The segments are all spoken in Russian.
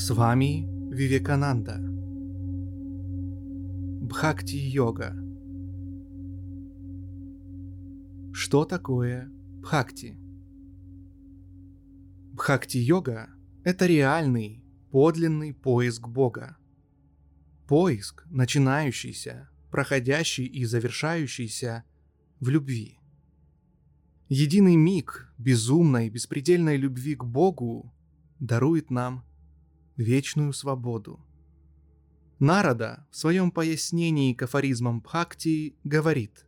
С вами Вивекананда. Бхакти-йога. Что такое бхакти? Бхакти-йога – это реальный, подлинный поиск Бога. Поиск, начинающийся, проходящий и завершающийся в любви. Единый миг безумной, беспредельной любви к Богу дарует нам вечную свободу. Нарада в своем пояснении к афоризмам Бхакти говорит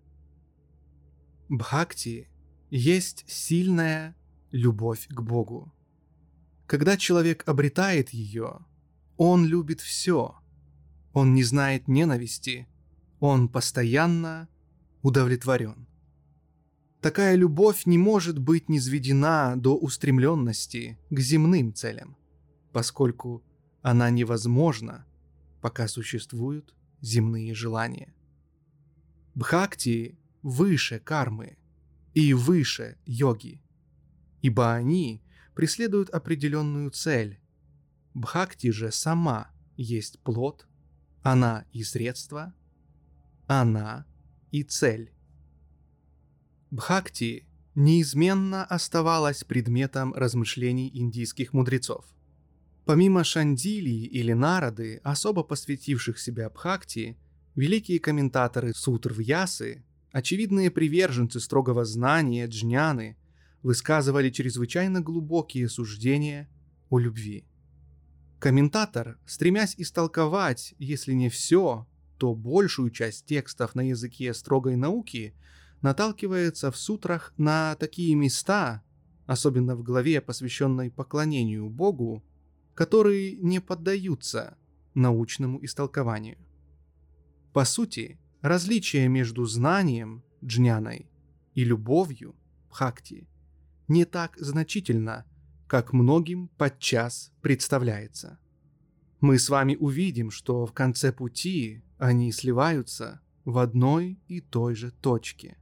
Бхакти есть сильная любовь к Богу. Когда человек обретает ее, он любит все. Он не знает ненависти, он постоянно удовлетворен. Такая любовь не может быть низведена до устремленности к земным целям, поскольку она невозможна, пока существуют земные желания. Бхакти выше кармы и выше йоги, ибо они преследуют определенную цель. Бхакти же сама есть плод, она и средство, она и цель. Бхакти неизменно оставалась предметом размышлений индийских мудрецов. Помимо Шандили или Нарады, особо посвятивших себя Бхакти, великие комментаторы сутр Вьясы, очевидные приверженцы строгого знания джняны, высказывали чрезвычайно глубокие суждения о любви. Комментатор, стремясь истолковать, если не все, то большую часть текстов на языке строгой науки – наталкивается в сутрах на такие места, особенно в главе, посвященной поклонению Богу, которые не поддаются научному истолкованию. По сути, различие между знанием джняной и любовью бхакти не так значительно, как многим подчас представляется. Мы с вами увидим, что в конце пути они сливаются в одной и той же точке.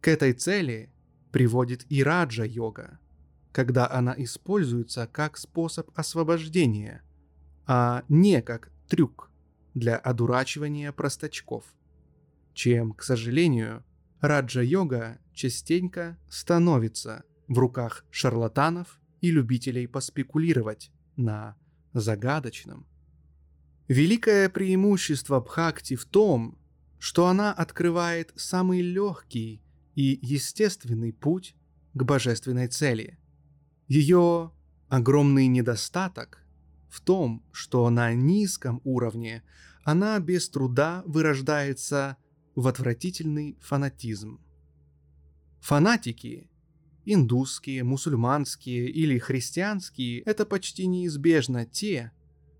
К этой цели приводит и раджа-йога, когда она используется как способ освобождения, а не как трюк для одурачивания простачков, чем, к сожалению, раджа-йога частенько становится в руках шарлатанов и любителей поспекулировать на загадочном. Великое преимущество Бхакти в том, что она открывает самый легкий и естественный путь к божественной цели. Ее огромный недостаток в том, что на низком уровне она без труда вырождается в отвратительный фанатизм. Фанатики, индусские, мусульманские или христианские, это почти неизбежно те,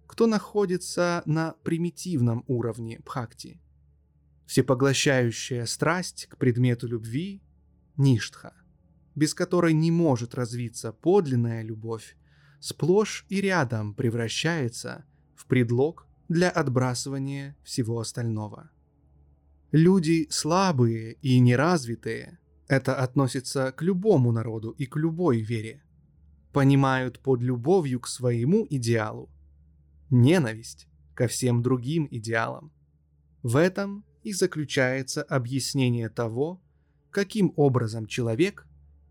кто находится на примитивном уровне бхакти – всепоглощающая страсть к предмету любви – ништха, без которой не может развиться подлинная любовь, сплошь и рядом превращается в предлог для отбрасывания всего остального. Люди слабые и неразвитые – это относится к любому народу и к любой вере – понимают под любовью к своему идеалу ненависть ко всем другим идеалам. В этом и заключается объяснение того, каким образом человек,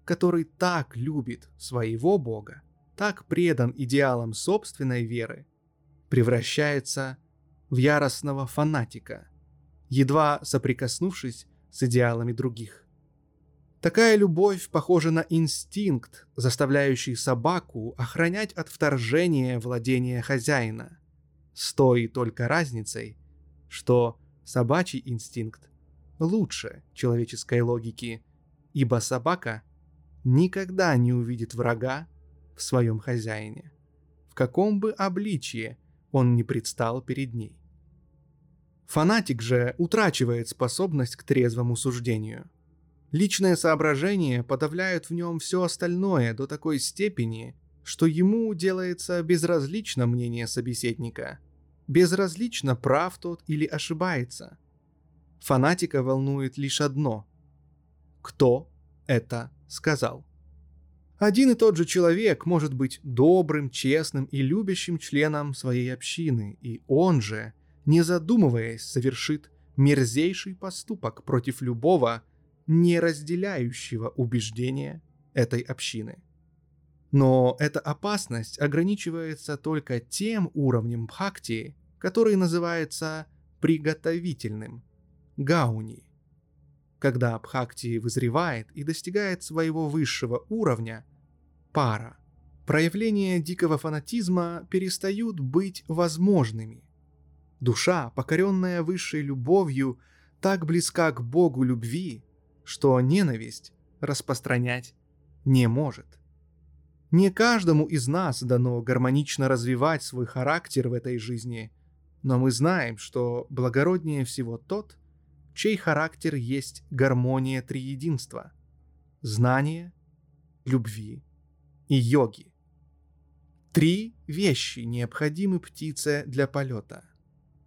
который так любит своего Бога, так предан идеалам собственной веры, превращается в яростного фанатика, едва соприкоснувшись с идеалами других. Такая любовь похожа на инстинкт, заставляющий собаку охранять от вторжения владения хозяина, с той только разницей, что собачий инстинкт лучше человеческой логики, ибо собака никогда не увидит врага в своем хозяине, в каком бы обличье он не предстал перед ней. Фанатик же утрачивает способность к трезвому суждению. Личные соображения подавляют в нем все остальное до такой степени, что ему делается безразлично мнение собеседника – Безразлично, прав тот или ошибается. Фанатика волнует лишь одно. Кто это сказал? Один и тот же человек может быть добрым, честным и любящим членом своей общины, и он же, не задумываясь, совершит мерзейший поступок против любого, не разделяющего убеждения этой общины. Но эта опасность ограничивается только тем уровнем бхакти, который называется приготовительным – гауни. Когда бхакти вызревает и достигает своего высшего уровня – пара, проявления дикого фанатизма перестают быть возможными. Душа, покоренная высшей любовью, так близка к Богу любви, что ненависть распространять не может. Не каждому из нас дано гармонично развивать свой характер в этой жизни, но мы знаем, что благороднее всего тот, чей характер есть гармония триединства, знания, любви и йоги. Три вещи необходимы птице для полета.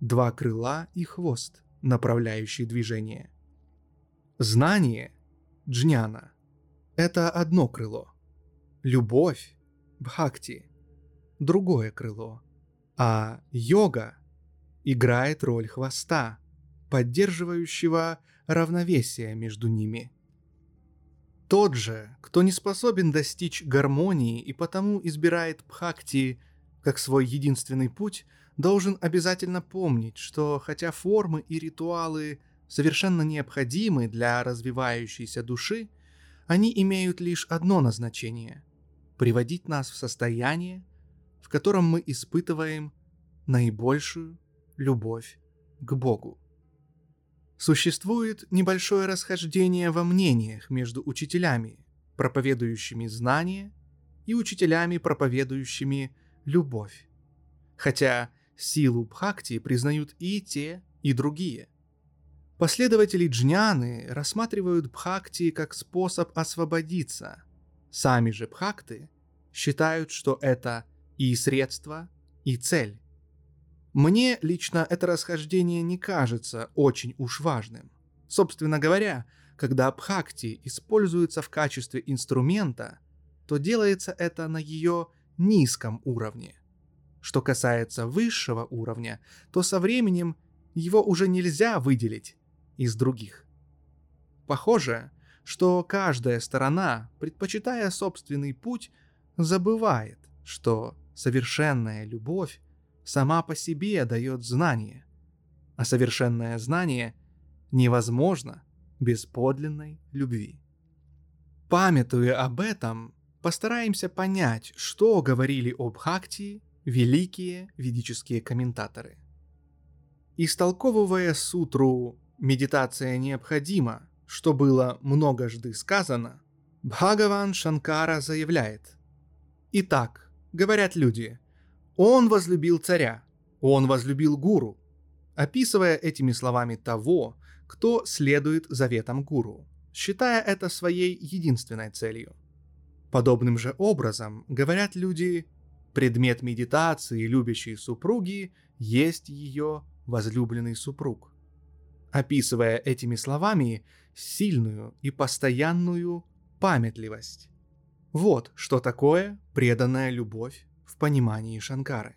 Два крыла и хвост, направляющий движение. Знание, джняна, это одно крыло. Любовь, бхакти, другое крыло. А йога играет роль хвоста, поддерживающего равновесие между ними. Тот же, кто не способен достичь гармонии и потому избирает бхакти как свой единственный путь, должен обязательно помнить, что хотя формы и ритуалы совершенно необходимы для развивающейся души, они имеют лишь одно назначение – приводить нас в состояние, в котором мы испытываем наибольшую любовь к Богу. Существует небольшое расхождение во мнениях между учителями, проповедующими знания, и учителями, проповедующими любовь. Хотя силу Бхакти признают и те, и другие. Последователи джняны рассматривают Бхакти как способ освободиться. Сами же Бхакты считают, что это и средство, и цель. Мне лично это расхождение не кажется очень уж важным. Собственно говоря, когда Бхакти используется в качестве инструмента, то делается это на ее низком уровне. Что касается высшего уровня, то со временем его уже нельзя выделить из других. Похоже, что каждая сторона, предпочитая собственный путь, забывает, что совершенная любовь сама по себе дает знание, а совершенное знание невозможно без подлинной любви. Памятуя об этом, постараемся понять, что говорили об Хакти великие ведические комментаторы. Истолковывая сутру «Медитация необходима», что было многожды сказано, Бхагаван Шанкара заявляет «Итак, говорят люди, он возлюбил царя, он возлюбил гуру, описывая этими словами того, кто следует заветам гуру, считая это своей единственной целью. Подобным же образом говорят люди, предмет медитации любящей супруги есть ее возлюбленный супруг, описывая этими словами сильную и постоянную памятливость. Вот что такое преданная любовь понимании Шанкары.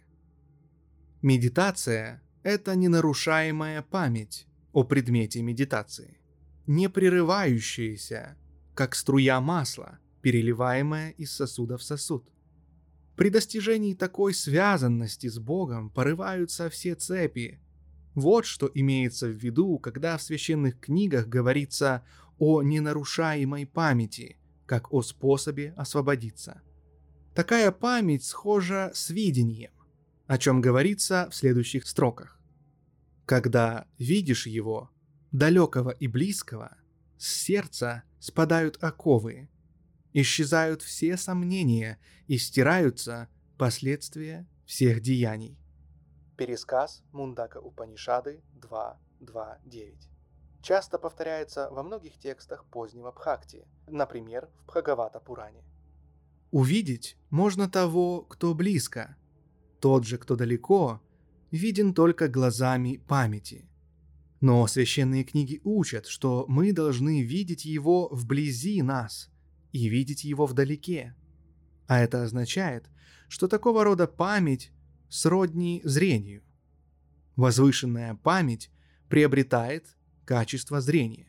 Медитация – это ненарушаемая память о предмете медитации, не прерывающаяся, как струя масла, переливаемая из сосуда в сосуд. При достижении такой связанности с Богом порываются все цепи. Вот что имеется в виду, когда в священных книгах говорится о ненарушаемой памяти, как о способе освободиться – Такая память схожа с видением, о чем говорится в следующих строках. Когда видишь его, далекого и близкого, с сердца спадают оковы, исчезают все сомнения и стираются последствия всех деяний. Пересказ Мундака Упанишады 2.2.9 часто повторяется во многих текстах позднего Бхакти, например, в Бхагавата Пуране. Увидеть можно того, кто близко. Тот же, кто далеко, виден только глазами памяти. Но священные книги учат, что мы должны видеть его вблизи нас и видеть его вдалеке, А это означает, что такого рода память сродни зрению. Возвышенная память приобретает качество зрения.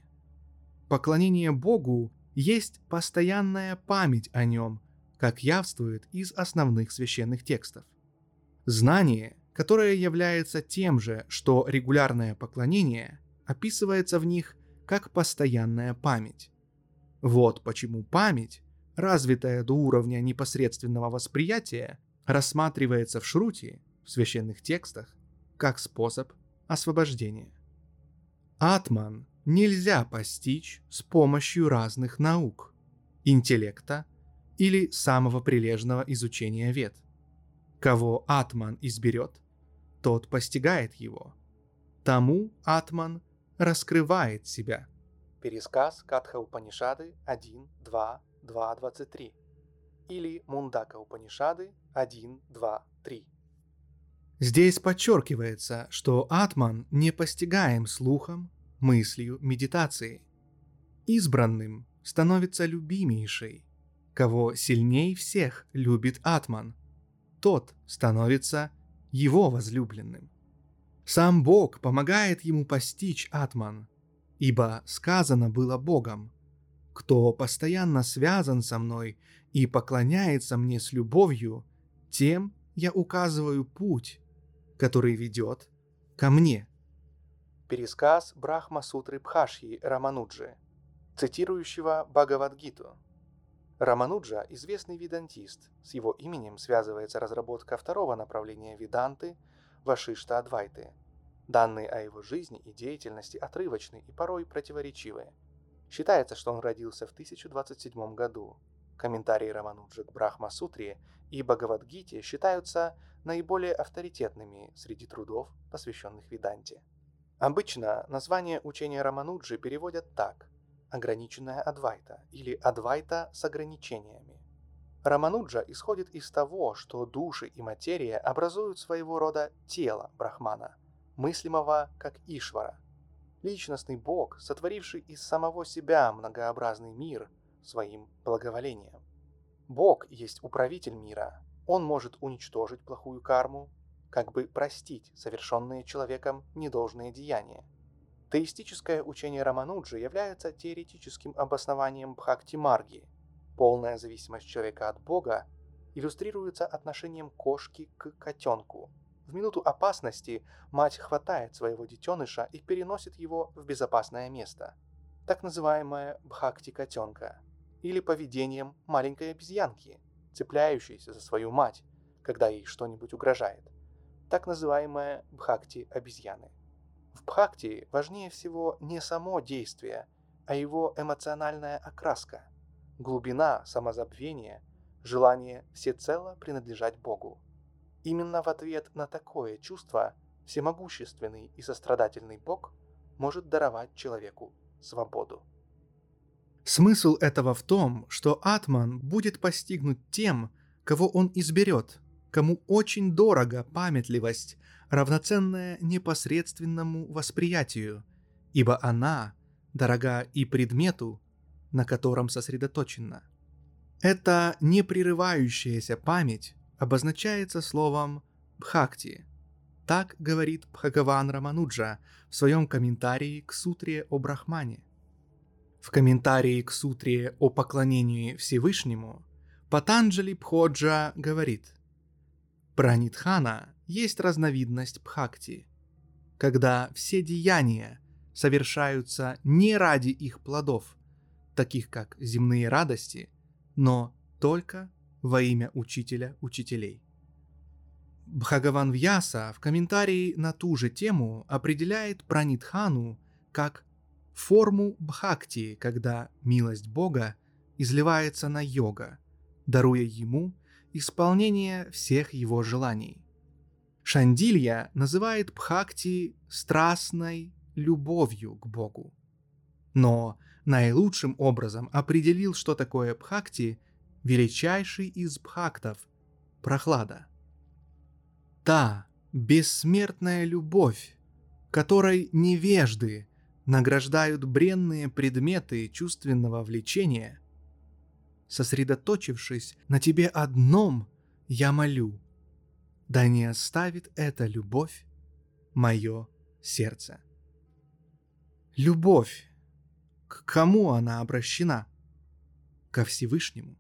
Поклонение Богу есть постоянная память о нем, как явствует из основных священных текстов. Знание, которое является тем же, что регулярное поклонение, описывается в них как постоянная память. Вот почему память, развитая до уровня непосредственного восприятия, рассматривается в шруте, в священных текстах, как способ освобождения. Атман нельзя постичь с помощью разных наук, интеллекта или самого прилежного изучения вет. Кого Атман изберет, тот постигает его. Тому Атман раскрывает себя. Пересказ Катха Упанишады 1, 2, 2, 23 или Мундака Упанишады 1, 2, 3. Здесь подчеркивается, что Атман не постигаем слухом, мыслью, медитацией. Избранным становится любимейший. Кого сильней всех любит Атман, тот становится его возлюбленным. Сам Бог помогает ему постичь Атман, ибо сказано было Богом, «Кто постоянно связан со мной и поклоняется мне с любовью, тем я указываю путь, который ведет ко мне». Пересказ Брахма Сутры Бхашьи Рамануджи, цитирующего Бхагавадгиту. Рамануджа – известный ведантист, с его именем связывается разработка второго направления веданты – Вашишта Адвайты. Данные о его жизни и деятельности отрывочны и порой противоречивые. Считается, что он родился в 1027 году. Комментарии Рамануджи к Брахма-сутре и Бхагавадгите считаются наиболее авторитетными среди трудов, посвященных Веданте. Обычно название учения Рамануджи переводят так – ограниченная Адвайта или Адвайта с ограничениями. Рамануджа исходит из того, что души и материя образуют своего рода тело Брахмана, мыслимого как Ишвара. Личностный Бог, сотворивший из самого себя многообразный мир своим благоволением. Бог есть управитель мира. Он может уничтожить плохую карму, как бы простить совершенные человеком недолжные деяния. Теистическое учение Рамануджи является теоретическим обоснованием Бхакти-марги – Полная зависимость человека от Бога иллюстрируется отношением кошки к котенку. В минуту опасности мать хватает своего детеныша и переносит его в безопасное место. Так называемая бхакти котенка. Или поведением маленькой обезьянки, цепляющейся за свою мать, когда ей что-нибудь угрожает. Так называемая бхакти обезьяны. В бхакти важнее всего не само действие, а его эмоциональная окраска – глубина самозабвения, желание всецело принадлежать Богу. Именно в ответ на такое чувство всемогущественный и сострадательный Бог может даровать человеку свободу. Смысл этого в том, что Атман будет постигнут тем, кого он изберет, кому очень дорого памятливость, равноценная непосредственному восприятию, ибо она дорога и предмету, на котором сосредоточена. Эта непрерывающаяся память обозначается словом «бхакти». Так говорит Бхагаван Рамануджа в своем комментарии к сутре о Брахмане. В комментарии к сутре о поклонении Всевышнему Патанджали Пходжа говорит «Пранитхана есть разновидность бхакти, когда все деяния совершаются не ради их плодов, таких как земные радости, но только во имя учителя учителей. Бхагаван Вьяса в комментарии на ту же тему определяет пранитхану как форму бхакти, когда милость Бога изливается на йога, даруя ему исполнение всех его желаний. Шандилья называет бхакти страстной любовью к Богу. Но наилучшим образом определил, что такое бхакти, величайший из бхактов – прохлада. Та бессмертная любовь, которой невежды награждают бренные предметы чувственного влечения, сосредоточившись на тебе одном, я молю, да не оставит эта любовь мое сердце. Любовь. К кому она обращена? Ко Всевышнему,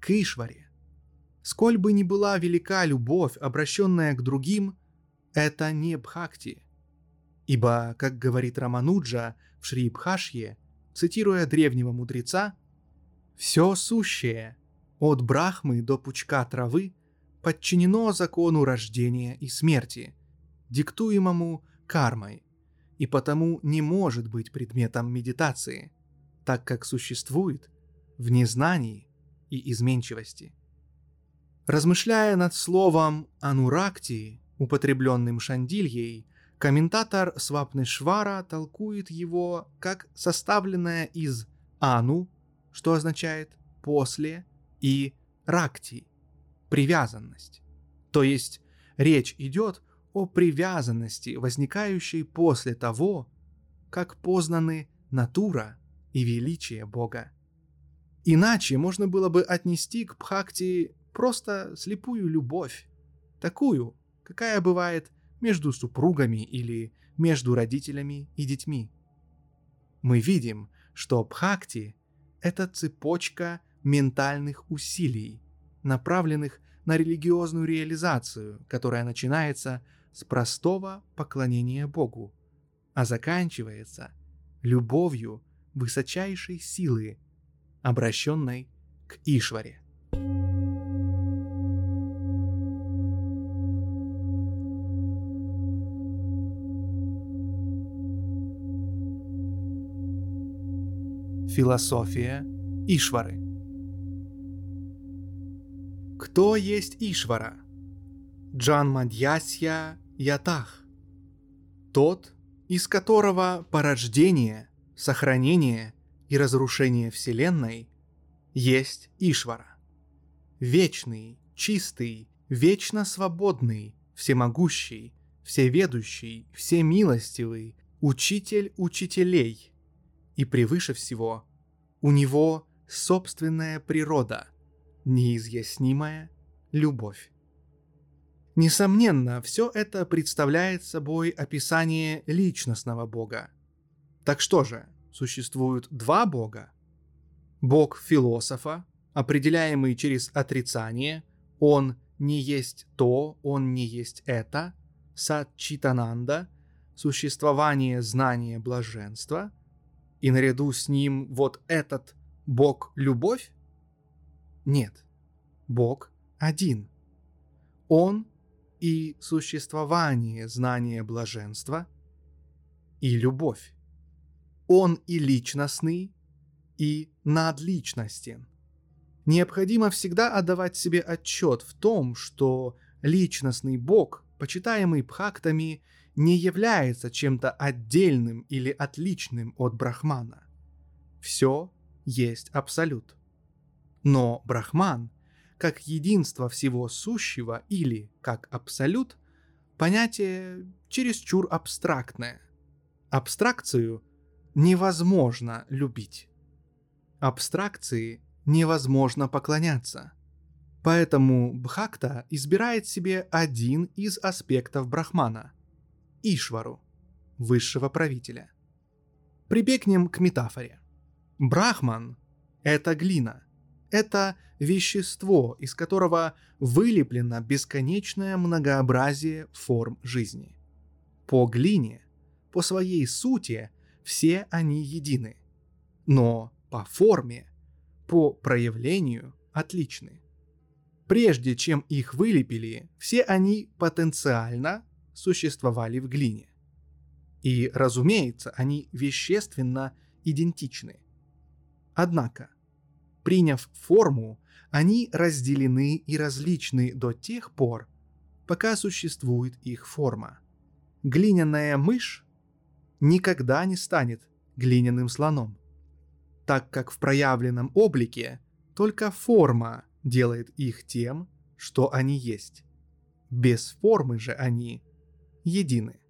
к Ишваре. Сколь бы ни была велика любовь, обращенная к другим, это не бхакти. Ибо, как говорит Рамануджа в Шри Бхашье, цитируя древнего мудреца, «Все сущее, от брахмы до пучка травы, подчинено закону рождения и смерти, диктуемому кармой, и потому не может быть предметом медитации, так как существует в незнании и изменчивости. Размышляя над словом «ануракти», употребленным Шандильей, комментатор Свапнешвара толкует его как составленное из «ану», что означает «после», и «ракти», привязанность. То есть речь идет о привязанности, возникающей после того, как познаны натура и величие Бога. Иначе можно было бы отнести к Бхакти просто слепую любовь, такую, какая бывает между супругами или между родителями и детьми. Мы видим, что Бхакти – это цепочка ментальных усилий, направленных на религиозную реализацию, которая начинается с простого поклонения Богу, а заканчивается любовью высочайшей силы, обращенной к Ишваре. Философия Ишвары – кто есть Ишвара? Джан Мадьясья Ятах. Тот, из которого порождение, сохранение и разрушение Вселенной есть Ишвара. Вечный, чистый, вечно свободный, всемогущий, всеведущий, всемилостивый, учитель учителей. И превыше всего, у него собственная природа – неизъяснимая любовь. Несомненно, все это представляет собой описание личностного Бога. Так что же, существуют два Бога? Бог философа, определяемый через отрицание, он не есть то, он не есть это, сатчитананда, существование знания блаженства, и наряду с ним вот этот Бог любовь? Нет. Бог один. Он и существование знания блаженства, и любовь. Он и личностный, и надличностен. Необходимо всегда отдавать себе отчет в том, что личностный Бог, почитаемый бхактами, не является чем-то отдельным или отличным от Брахмана. Все есть абсолют. Но Брахман, как единство всего сущего или как абсолют, понятие чересчур абстрактное. Абстракцию невозможно любить. Абстракции невозможно поклоняться. Поэтому Бхакта избирает себе один из аспектов Брахмана – Ишвару, высшего правителя. Прибегнем к метафоре. Брахман – это глина, это вещество, из которого вылеплено бесконечное многообразие форм жизни. По глине, по своей сути, все они едины, но по форме, по проявлению отличны. Прежде чем их вылепили, все они потенциально существовали в глине. И, разумеется, они вещественно идентичны. Однако, Приняв форму, они разделены и различны до тех пор, пока существует их форма. Глиняная мышь никогда не станет глиняным слоном, так как в проявленном облике только форма делает их тем, что они есть. Без формы же они едины.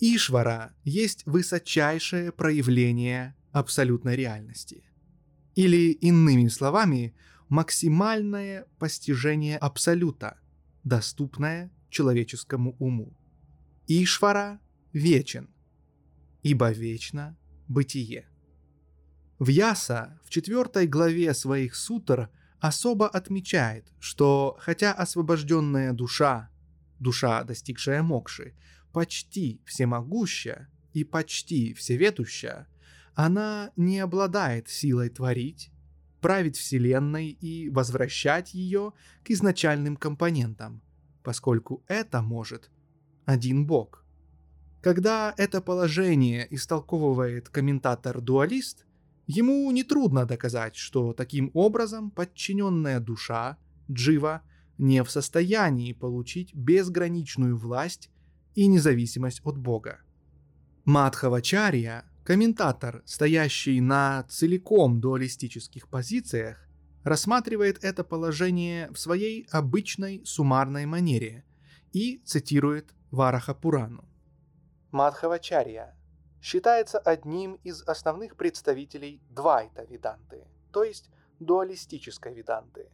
Ишвара есть высочайшее проявление абсолютной реальности – Или, иными словами, максимальное постижение абсолюта, доступное человеческому уму. Ишвара вечен, ибо вечно бытие. В Яса в четвертой главе своих сутр особо отмечает, что хотя освобожденная душа, душа, достигшая мокши, почти всемогуща и почти всеветуща, она не обладает силой творить, править Вселенной и возвращать ее к изначальным компонентам, поскольку это может один Бог. Когда это положение истолковывает комментатор-дуалист, ему нетрудно доказать, что таким образом подчиненная душа, джива, не в состоянии получить безграничную власть и независимость от Бога. Мадхавачарья Комментатор, стоящий на целиком дуалистических позициях, рассматривает это положение в своей обычной суммарной манере и цитирует Вараха Пурану. Мадхавачарья считается одним из основных представителей Двайта Виданты, то есть дуалистической Виданты.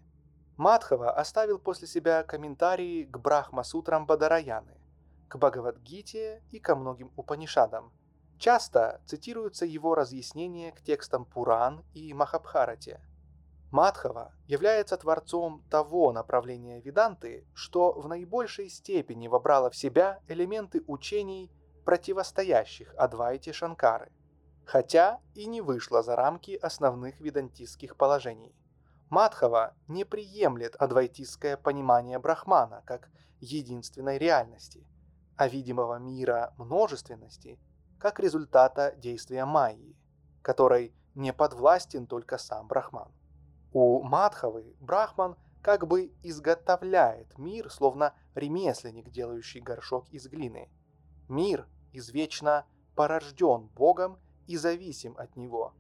Мадхава оставил после себя комментарии к Брахма-сутрам Бадараяны, к Бхагавадгите и ко многим Упанишадам – Часто цитируются его разъяснения к текстам Пуран и Махабхарате. Мадхава является творцом того направления Веданты, что в наибольшей степени вобрало в себя элементы учений, противостоящих Адвайте Шанкары, хотя и не вышло за рамки основных ведантистских положений. Мадхава не приемлет адвайтистское понимание Брахмана как единственной реальности, а видимого мира множественности как результата действия Майи, которой не подвластен только сам Брахман. У Мадхавы Брахман как бы изготовляет мир, словно ремесленник, делающий горшок из глины. Мир извечно порожден Богом и зависим от Него.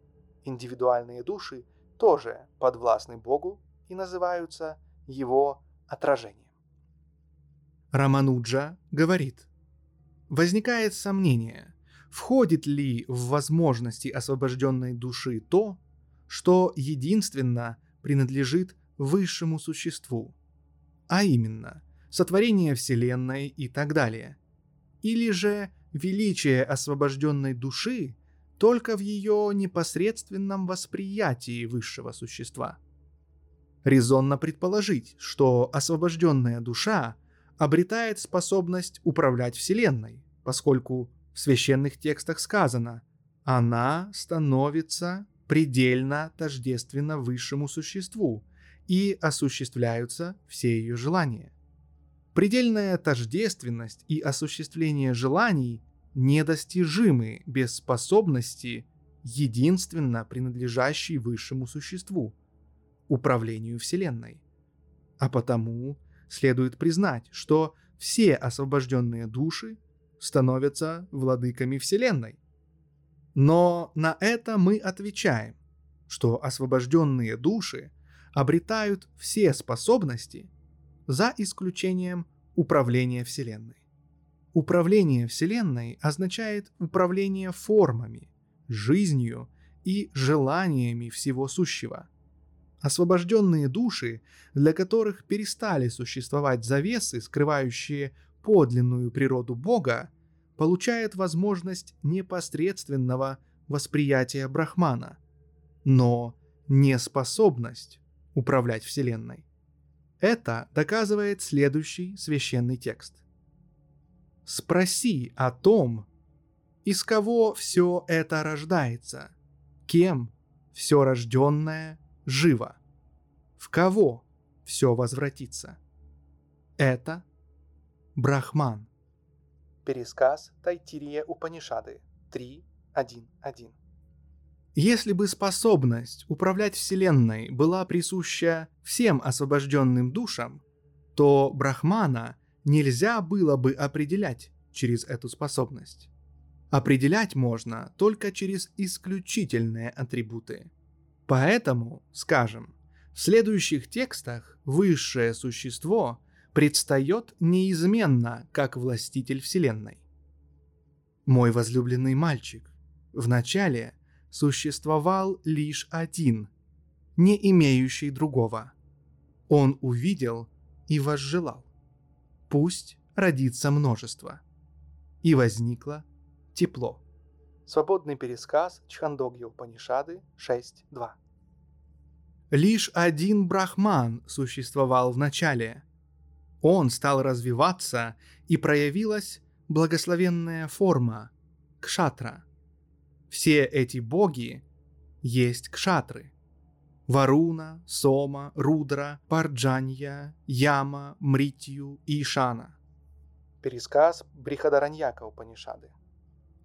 Индивидуальные души тоже подвластны Богу и называются Его отражением. Рамануджа говорит, возникает сомнение – входит ли в возможности освобожденной души то, что единственно принадлежит высшему существу, а именно сотворение Вселенной и так далее, или же величие освобожденной души только в ее непосредственном восприятии высшего существа. Резонно предположить, что освобожденная душа обретает способность управлять Вселенной, поскольку в священных текстах сказано «она становится предельно тождественно высшему существу, и осуществляются все ее желания». Предельная тождественность и осуществление желаний недостижимы без способности, единственно принадлежащей высшему существу, управлению Вселенной. А потому следует признать, что все освобожденные души становятся владыками Вселенной. Но на это мы отвечаем, что освобожденные души обретают все способности за исключением управления Вселенной. Управление Вселенной означает управление формами, жизнью и желаниями всего сущего. Освобожденные души, для которых перестали существовать завесы, скрывающие подлинную природу Бога, получает возможность непосредственного восприятия Брахмана, но не способность управлять Вселенной. Это доказывает следующий священный текст. «Спроси о том, из кого все это рождается, кем все рожденное живо, в кого все возвратится. Это Брахман. Пересказ Тайтирия Упанишады 3.1.1 Если бы способность управлять Вселенной была присуща всем освобожденным душам, то Брахмана нельзя было бы определять через эту способность. Определять можно только через исключительные атрибуты. Поэтому, скажем, в следующих текстах высшее существо предстает неизменно как властитель Вселенной. Мой возлюбленный мальчик, вначале существовал лишь один не имеющий другого. Он увидел и возжелал. Пусть родится множество. И возникло тепло. Свободный пересказ Чхандогья Упанишады 6.2. Лишь один брахман существовал в начале. Он стал развиваться, и проявилась благословенная форма – кшатра. Все эти боги есть кшатры. Варуна, Сома, Рудра, Парджанья, Яма, Мритью и Ишана. Пересказ Брихадараньяка Упанишады.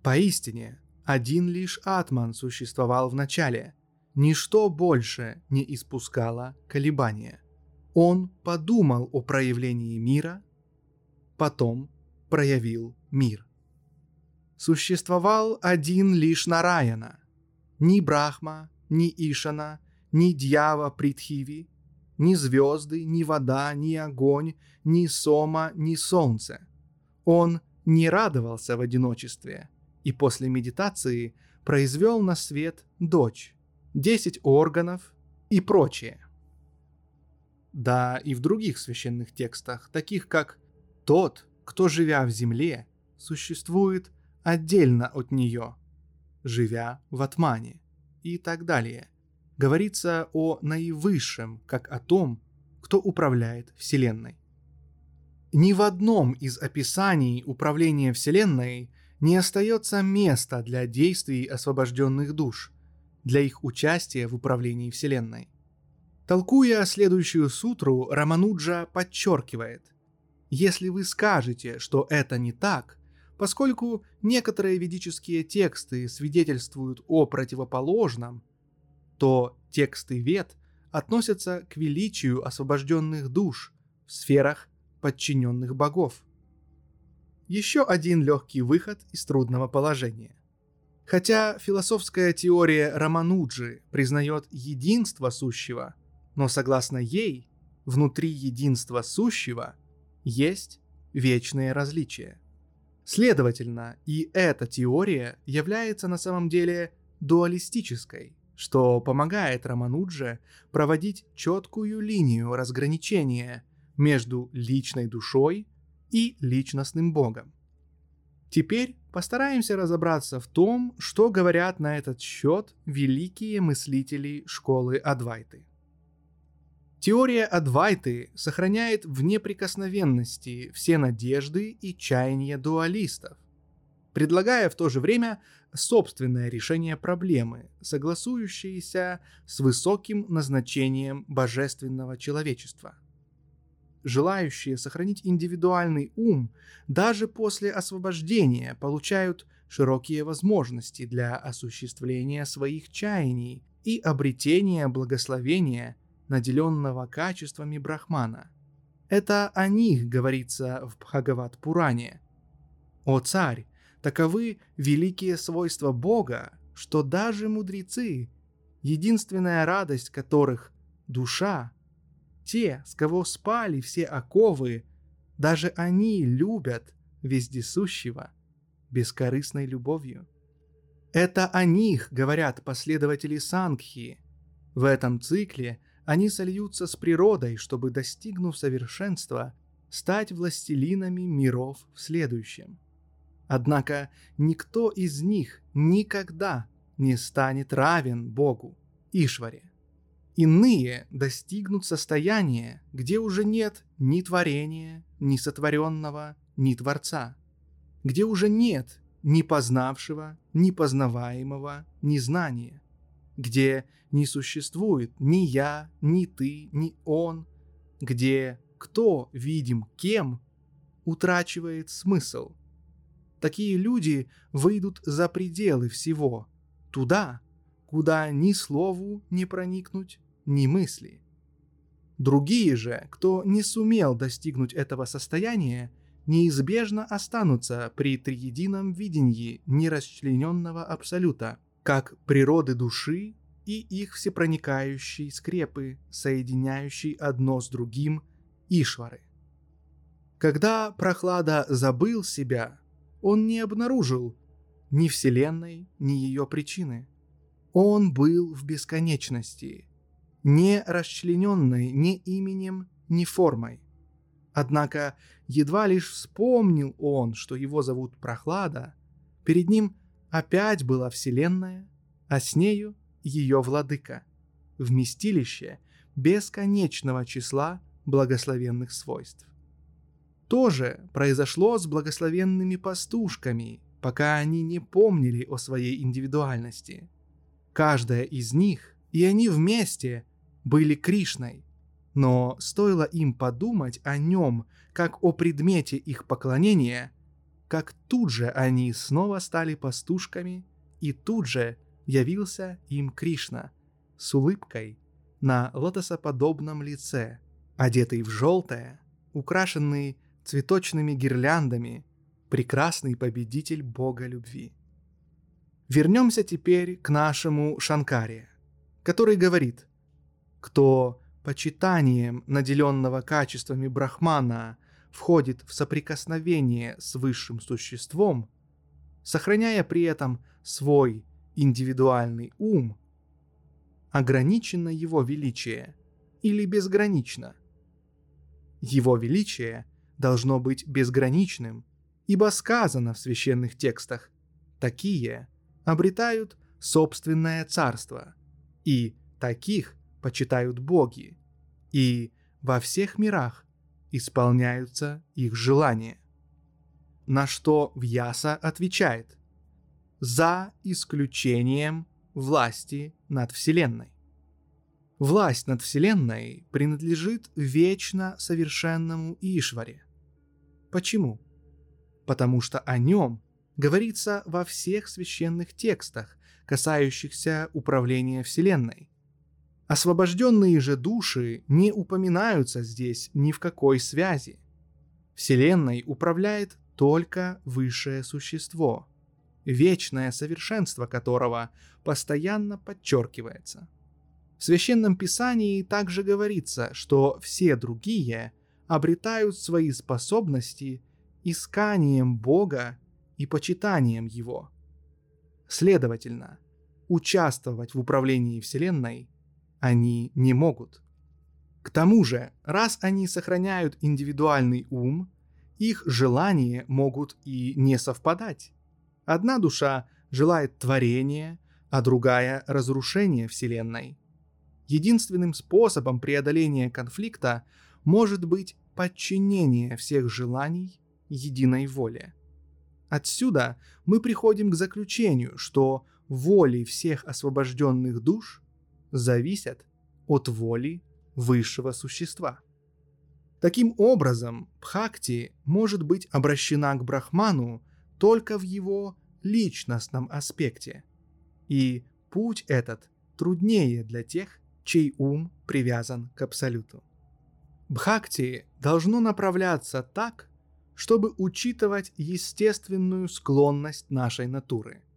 Поистине, один лишь Атман существовал в начале. Ничто больше не испускало колебания. Он подумал о проявлении мира, потом проявил мир. Существовал один лишь Нараяна. Ни Брахма, ни Ишана, ни Дьява Притхиви, ни звезды, ни вода, ни огонь, ни сома, ни солнце. Он не радовался в одиночестве и после медитации произвел на свет дочь, десять органов и прочее. Да, и в других священных текстах, таких как «Тот, кто, живя в земле, существует отдельно от нее, живя в Атмане» и так далее, говорится о наивысшем, как о том, кто управляет Вселенной. Ни в одном из описаний управления Вселенной не остается места для действий освобожденных душ, для их участия в управлении Вселенной. Толкуя следующую сутру, Рамануджа подчеркивает, если вы скажете, что это не так, поскольку некоторые ведические тексты свидетельствуют о противоположном, то тексты Вед относятся к величию освобожденных душ в сферах подчиненных богов – еще один легкий выход из трудного положения. Хотя философская теория Рамануджи признает единство сущего, но согласно ей, внутри единства сущего есть вечные различия. Следовательно, и эта теория является на самом деле дуалистической, что помогает Раманудже проводить четкую линию разграничения между личной душой и личностным Богом. Теперь постараемся разобраться в том, что говорят на этот счет великие мыслители школы Адвайты. Теория Адвайты сохраняет в неприкосновенности все надежды и чаяния дуалистов, предлагая в то же время собственное решение проблемы, согласующееся с высоким назначением божественного человечества – желающие сохранить индивидуальный ум даже после освобождения получают широкие возможности для осуществления своих чаяний и обретения благословения, наделенного качествами Брахмана. Это о них говорится в Бхагават-Пуране. «О царь, таковы великие свойства Бога, что даже мудрецы, единственная радость которых – душа, те, с кого спали все оковы, даже они любят вездесущего бескорыстной любовью. Это о них говорят последователи Сангхи. В этом цикле они сольются с природой, чтобы, достигнув совершенства, стать властелинами миров в следующем. Однако никто из них никогда не станет равен Богу, Ишваре. Иные достигнут состояния, где уже нет ни творения, ни сотворенного, ни Творца, где уже нет ни познавшего, ни познаваемого, ни знания, где не существует ни я, ни ты, ни он, где кто видим кем, утрачивает смысл. Такие люди выйдут за пределы всего, туда, куда ни слову не проникнуть, ни мысли. Другие же, кто не сумел достигнуть этого состояния, неизбежно останутся при триедином видении нерасчлененного абсолюта, как природы души и их всепроникающей скрепы, соединяющей одно с другим Ишвары. Когда прохлада забыл себя, он не обнаружил ни Вселенной, ни ее причины – он был в бесконечности, не расчлененной ни именем, ни формой. Однако едва лишь вспомнил он, что его зовут Прохлада, перед ним опять была Вселенная, а с нею ее владыка, вместилище бесконечного числа благословенных свойств. То же произошло с благословенными пастушками, пока они не помнили о своей индивидуальности. Каждая из них, и они вместе, были Кришной, но стоило им подумать о нем, как о предмете их поклонения, как тут же они снова стали пастушками, и тут же явился им Кришна с улыбкой на лотосоподобном лице, одетый в желтое, украшенный цветочными гирляндами, прекрасный победитель Бога любви. Вернемся теперь к нашему Шанкаре, который говорит, кто почитанием наделенного качествами Брахмана входит в соприкосновение с высшим существом, сохраняя при этом свой индивидуальный ум, ограничено его величие или безгранично. Его величие должно быть безграничным, ибо сказано в священных текстах «такие обретают собственное царство», и «таких почитают боги, и во всех мирах исполняются их желания. На что Вьяса отвечает «За исключением власти над Вселенной». Власть над Вселенной принадлежит вечно совершенному Ишваре. Почему? Потому что о нем говорится во всех священных текстах, касающихся управления Вселенной, Освобожденные же души не упоминаются здесь ни в какой связи. Вселенной управляет только высшее существо, вечное совершенство которого постоянно подчеркивается. В священном писании также говорится, что все другие обретают свои способности исканием Бога и почитанием Его. Следовательно, участвовать в управлении Вселенной они не могут. К тому же, раз они сохраняют индивидуальный ум, их желания могут и не совпадать. Одна душа желает творения, а другая – разрушения Вселенной. Единственным способом преодоления конфликта может быть подчинение всех желаний единой воле. Отсюда мы приходим к заключению, что воли всех освобожденных душ зависят от воли высшего существа. Таким образом, Бхакти может быть обращена к Брахману только в его личностном аспекте. И путь этот труднее для тех, чей ум привязан к Абсолюту. Бхакти должно направляться так, чтобы учитывать естественную склонность нашей натуры –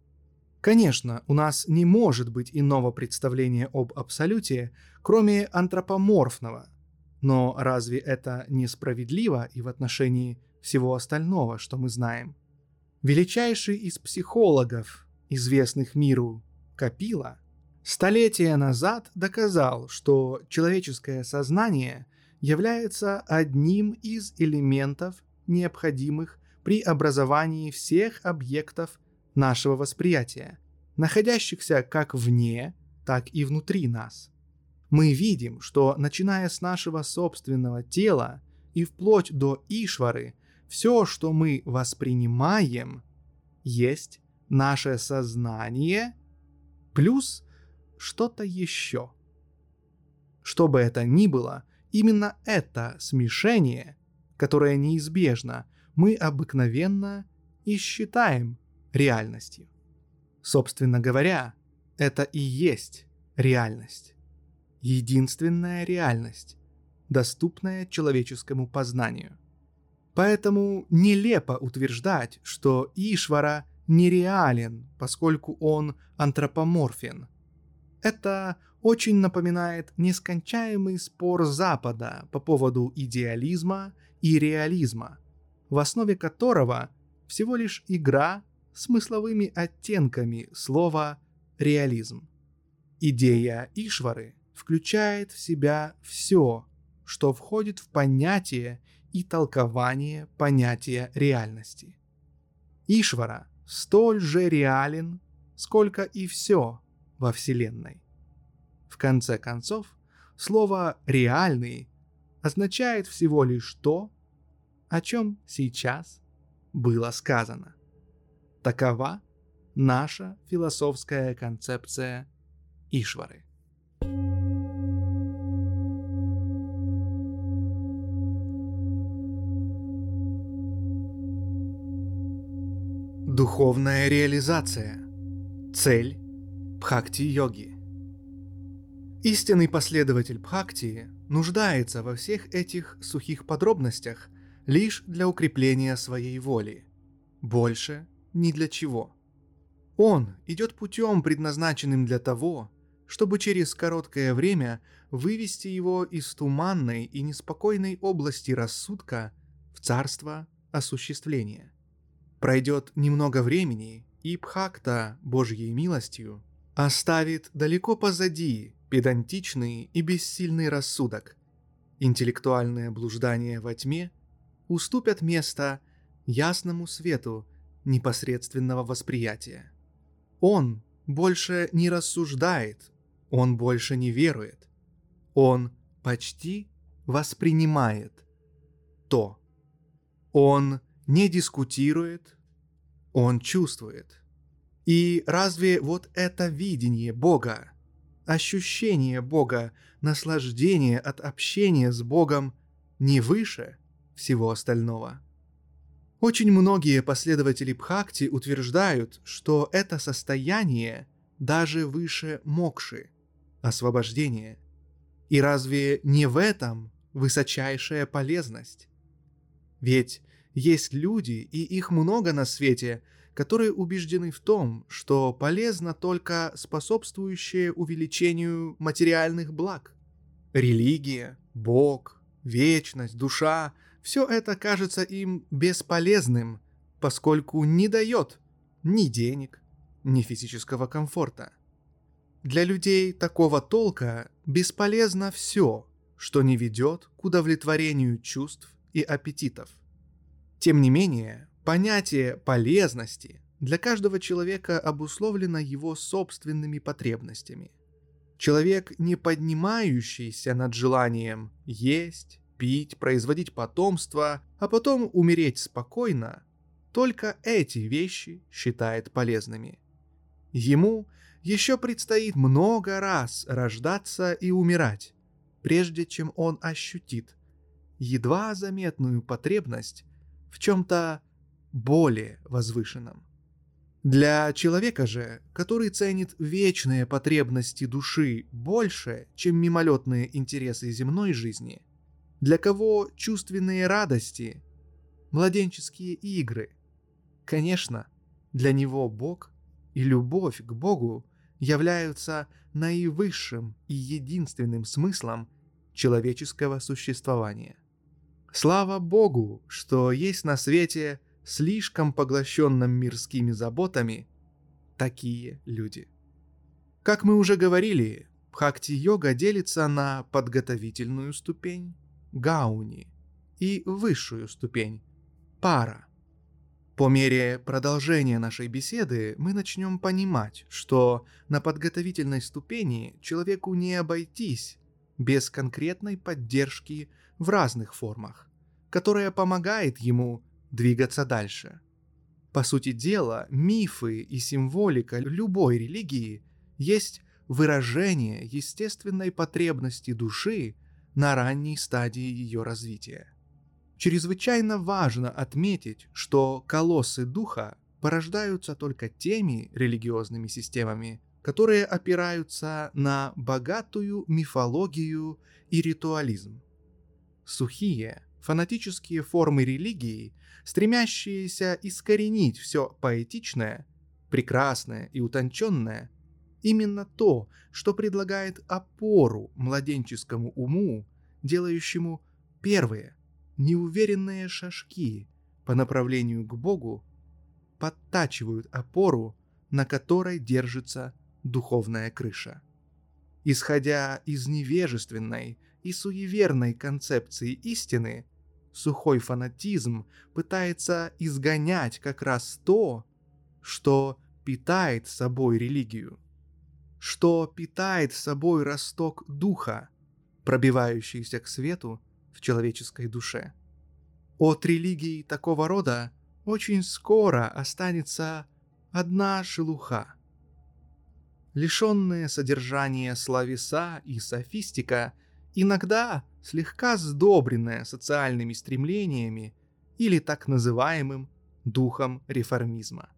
Конечно, у нас не может быть иного представления об абсолюте, кроме антропоморфного. Но разве это несправедливо и в отношении всего остального, что мы знаем? Величайший из психологов, известных миру, Капила, столетия назад доказал, что человеческое сознание является одним из элементов, необходимых при образовании всех объектов нашего восприятия, находящихся как вне, так и внутри нас. Мы видим, что начиная с нашего собственного тела и вплоть до Ишвары, все, что мы воспринимаем, есть наше сознание плюс что-то еще. Что бы это ни было, именно это смешение, которое неизбежно, мы обыкновенно и считаем реальностью. Собственно говоря, это и есть реальность. Единственная реальность, доступная человеческому познанию. Поэтому нелепо утверждать, что Ишвара нереален, поскольку он антропоморфен. Это очень напоминает нескончаемый спор Запада по поводу идеализма и реализма, в основе которого всего лишь игра смысловыми оттенками слова «реализм». Идея Ишвары включает в себя все, что входит в понятие и толкование понятия реальности. Ишвара столь же реален, сколько и все во Вселенной. В конце концов, слово «реальный» означает всего лишь то, о чем сейчас было сказано. Такова наша философская концепция Ишвары. Духовная реализация. Цель Бхакти-йоги. Истинный последователь Бхакти нуждается во всех этих сухих подробностях лишь для укрепления своей воли. Больше ни для чего. Он идет путем, предназначенным для того, чтобы через короткое время вывести его из туманной и неспокойной области рассудка в царство осуществления. Пройдет немного времени, и Бхакта, Божьей милостью, оставит далеко позади педантичный и бессильный рассудок. Интеллектуальное блуждание во тьме уступят место ясному свету непосредственного восприятия. Он больше не рассуждает, он больше не верует, он почти воспринимает то. Он не дискутирует, он чувствует. И разве вот это видение Бога, ощущение Бога, наслаждение от общения с Богом не выше всего остального? Очень многие последователи Бхакти утверждают, что это состояние даже выше мокши, освобождения. И разве не в этом высочайшая полезность? Ведь есть люди, и их много на свете, которые убеждены в том, что полезно только способствующее увеличению материальных благ. Религия, Бог, вечность, душа – все это кажется им бесполезным, поскольку не дает ни денег, ни физического комфорта. Для людей такого толка бесполезно все, что не ведет к удовлетворению чувств и аппетитов – тем не менее, понятие полезности для каждого человека обусловлено его собственными потребностями. Человек, не поднимающийся над желанием есть, пить, производить потомство, а потом умереть спокойно, только эти вещи считает полезными. Ему еще предстоит много раз рождаться и умирать, прежде чем он ощутит едва заметную потребность в чем-то более возвышенном. Для человека же, который ценит вечные потребности души больше, чем мимолетные интересы земной жизни, для кого чувственные радости – младенческие игры. Конечно, для него Бог и любовь к Богу являются наивысшим и единственным смыслом человеческого существования – Слава Богу, что есть на свете слишком поглощенном мирскими заботами такие люди. Как мы уже говорили, бхакти-йога делится на подготовительную ступень – гауни и высшую ступень – пара. По мере продолжения нашей беседы мы начнем понимать, что на подготовительной ступени человеку не обойтись без конкретной поддержки в разных формах, которая помогает ему двигаться дальше. По сути дела, мифы и символика любой религии есть выражение естественной потребности души на ранней стадии ее развития. Чрезвычайно важно отметить, что колоссы духа порождаются только теми религиозными системами, которые опираются на богатую мифологию и ритуализм сухие, фанатические формы религии, стремящиеся искоренить все поэтичное, прекрасное и утонченное, именно то, что предлагает опору младенческому уму, делающему первые, неуверенные шажки по направлению к Богу, подтачивают опору, на которой держится духовная крыша. Исходя из невежественной и суеверной концепции истины, сухой фанатизм пытается изгонять как раз то, что питает собой религию, что питает собой росток духа, пробивающийся к свету в человеческой душе. От религии такого рода очень скоро останется одна шелуха. Лишенные содержания словеса и софистика, иногда слегка сдобренная социальными стремлениями или так называемым духом реформизма.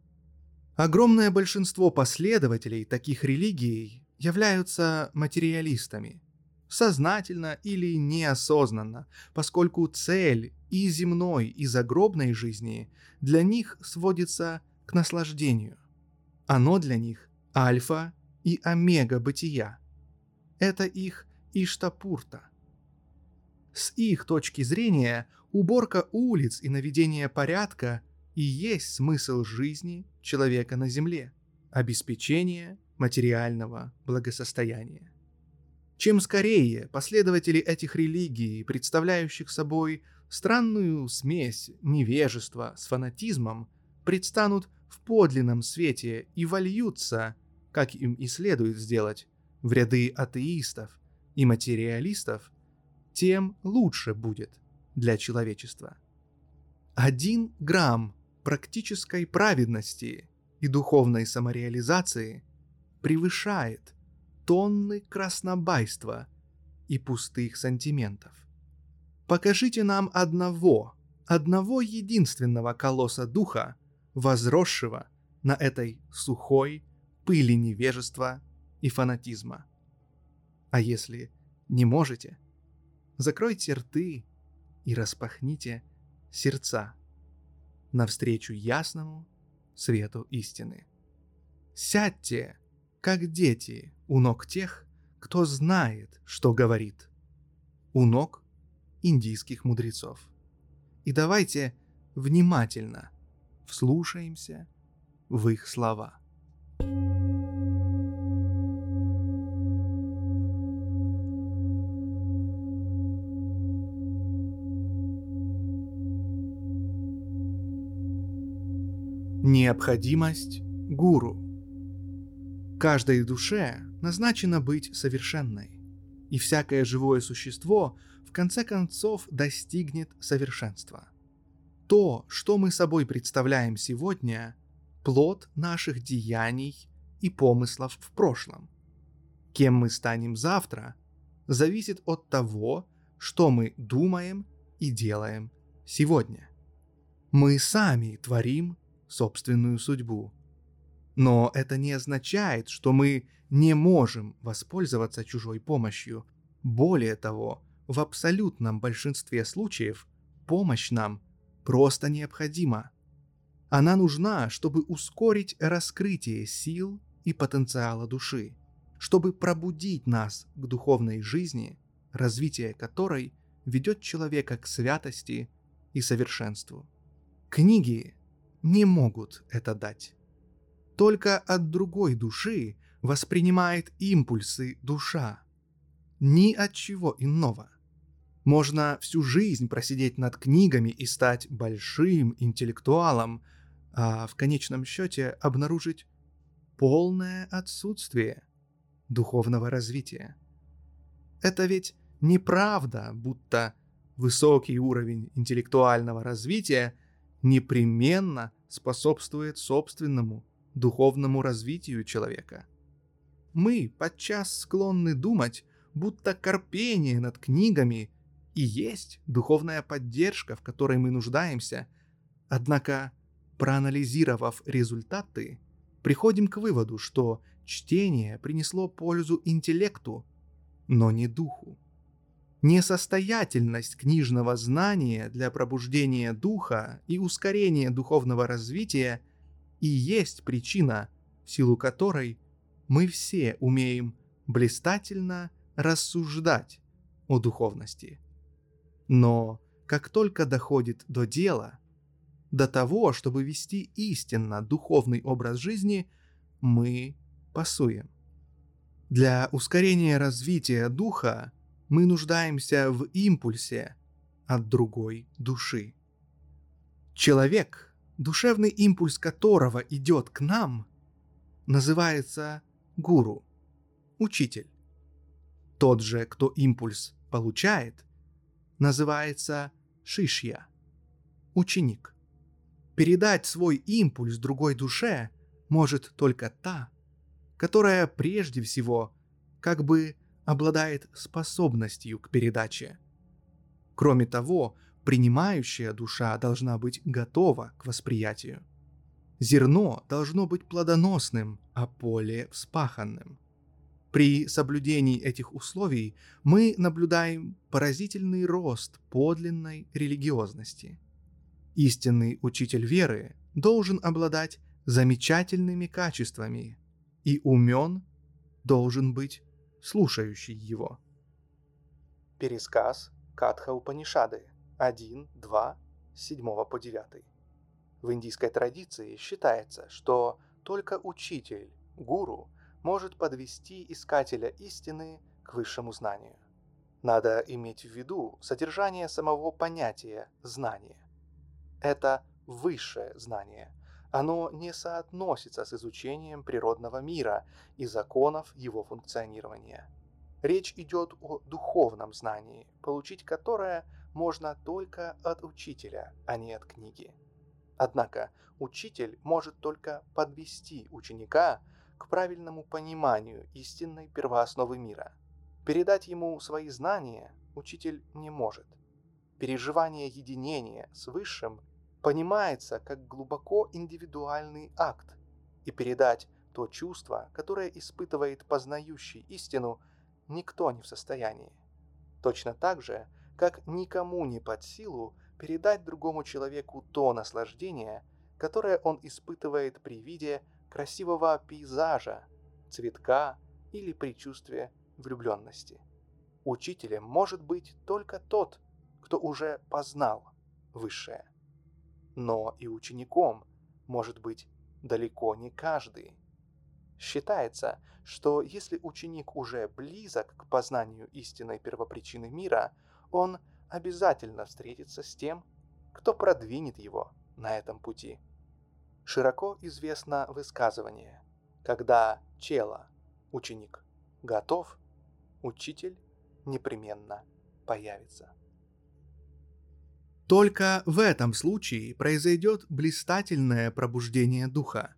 Огромное большинство последователей таких религий являются материалистами, сознательно или неосознанно, поскольку цель и земной, и загробной жизни для них сводится к наслаждению. Оно для них альфа и омега бытия. Это их Иштапурта. С их точки зрения, уборка улиц и наведение порядка и есть смысл жизни человека на Земле, обеспечение материального благосостояния. Чем скорее последователи этих религий, представляющих собой странную смесь невежества с фанатизмом, предстанут в подлинном свете и вольются, как им и следует сделать, в ряды атеистов и материалистов, тем лучше будет для человечества. Один грамм практической праведности и духовной самореализации превышает тонны краснобайства и пустых сантиментов. Покажите нам одного, одного единственного колосса духа, возросшего на этой сухой пыли невежества и фанатизма. А если не можете, закройте рты и распахните сердца навстречу ясному свету истины. Сядьте, как дети, у ног тех, кто знает, что говорит. У ног индийских мудрецов. И давайте внимательно вслушаемся в их слова. Необходимость гуру – Каждой душе назначено быть совершенной, и всякое живое существо в конце концов достигнет совершенства. То, что мы собой представляем сегодня, плод наших деяний и помыслов в прошлом. Кем мы станем завтра, зависит от того, что мы думаем и делаем сегодня. Мы сами творим собственную судьбу – но это не означает, что мы не можем воспользоваться чужой помощью. Более того, в абсолютном большинстве случаев помощь нам просто необходима. Она нужна, чтобы ускорить раскрытие сил и потенциала души, чтобы пробудить нас к духовной жизни, развитие которой ведет человека к святости и совершенству. Книги не могут это дать только от другой души воспринимает импульсы душа. Ни от чего иного. Можно всю жизнь просидеть над книгами и стать большим интеллектуалом, а в конечном счете обнаружить полное отсутствие духовного развития. Это ведь неправда, будто высокий уровень интеллектуального развития непременно способствует собственному духовному развитию человека. Мы подчас склонны думать, будто корпение над книгами и есть духовная поддержка, в которой мы нуждаемся, однако, проанализировав результаты, приходим к выводу, что чтение принесло пользу интеллекту, но не духу. Несостоятельность книжного знания для пробуждения духа и ускорения духовного развития и есть причина, в силу которой мы все умеем блистательно рассуждать о духовности. Но как только доходит до дела, до того, чтобы вести истинно духовный образ жизни, мы пасуем. Для ускорения развития духа мы нуждаемся в импульсе от другой души. Человек, душевный импульс которого идет к нам, называется гуру, учитель. Тот же, кто импульс получает, называется шишья, ученик. Передать свой импульс другой душе может только та, которая прежде всего как бы обладает способностью к передаче. Кроме того, принимающая душа должна быть готова к восприятию. Зерно должно быть плодоносным, а поле вспаханным. При соблюдении этих условий мы наблюдаем поразительный рост подлинной религиозности. Истинный учитель веры должен обладать замечательными качествами, и умен должен быть слушающий его. Пересказ Катха Упанишады 1, 2, 7 по 9. В индийской традиции считается, что только учитель, гуру, может подвести искателя истины к высшему знанию. Надо иметь в виду содержание самого понятия «знание». Это высшее знание, оно не соотносится с изучением природного мира и законов его функционирования. Речь идет о духовном знании, получить которое можно только от учителя, а не от книги. Однако учитель может только подвести ученика к правильному пониманию истинной первоосновы мира. Передать ему свои знания учитель не может. Переживание единения с Высшим понимается как глубоко индивидуальный акт, и передать то чувство, которое испытывает познающий истину, никто не в состоянии. Точно так же, как никому не под силу передать другому человеку то наслаждение, которое он испытывает при виде красивого пейзажа, цветка или предчувствия влюбленности. Учителем может быть только тот, кто уже познал высшее но и учеником может быть далеко не каждый. Считается, что если ученик уже близок к познанию истинной первопричины мира, он обязательно встретится с тем, кто продвинет его на этом пути. Широко известно высказывание «Когда чело, ученик, готов, учитель непременно появится». Только в этом случае произойдет блистательное пробуждение духа,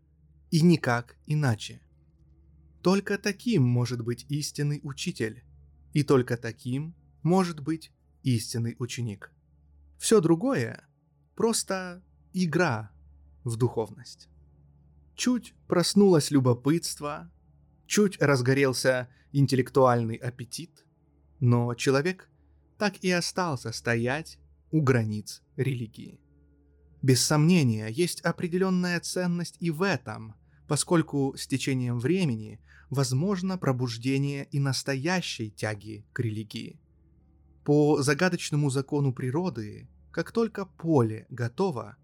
и никак иначе. Только таким может быть истинный учитель, и только таким может быть истинный ученик. Все другое – просто игра в духовность. Чуть проснулось любопытство, чуть разгорелся интеллектуальный аппетит, но человек так и остался стоять у границ религии. Без сомнения, есть определенная ценность и в этом, поскольку с течением времени возможно пробуждение и настоящей тяги к религии. По загадочному закону природы, как только поле готово,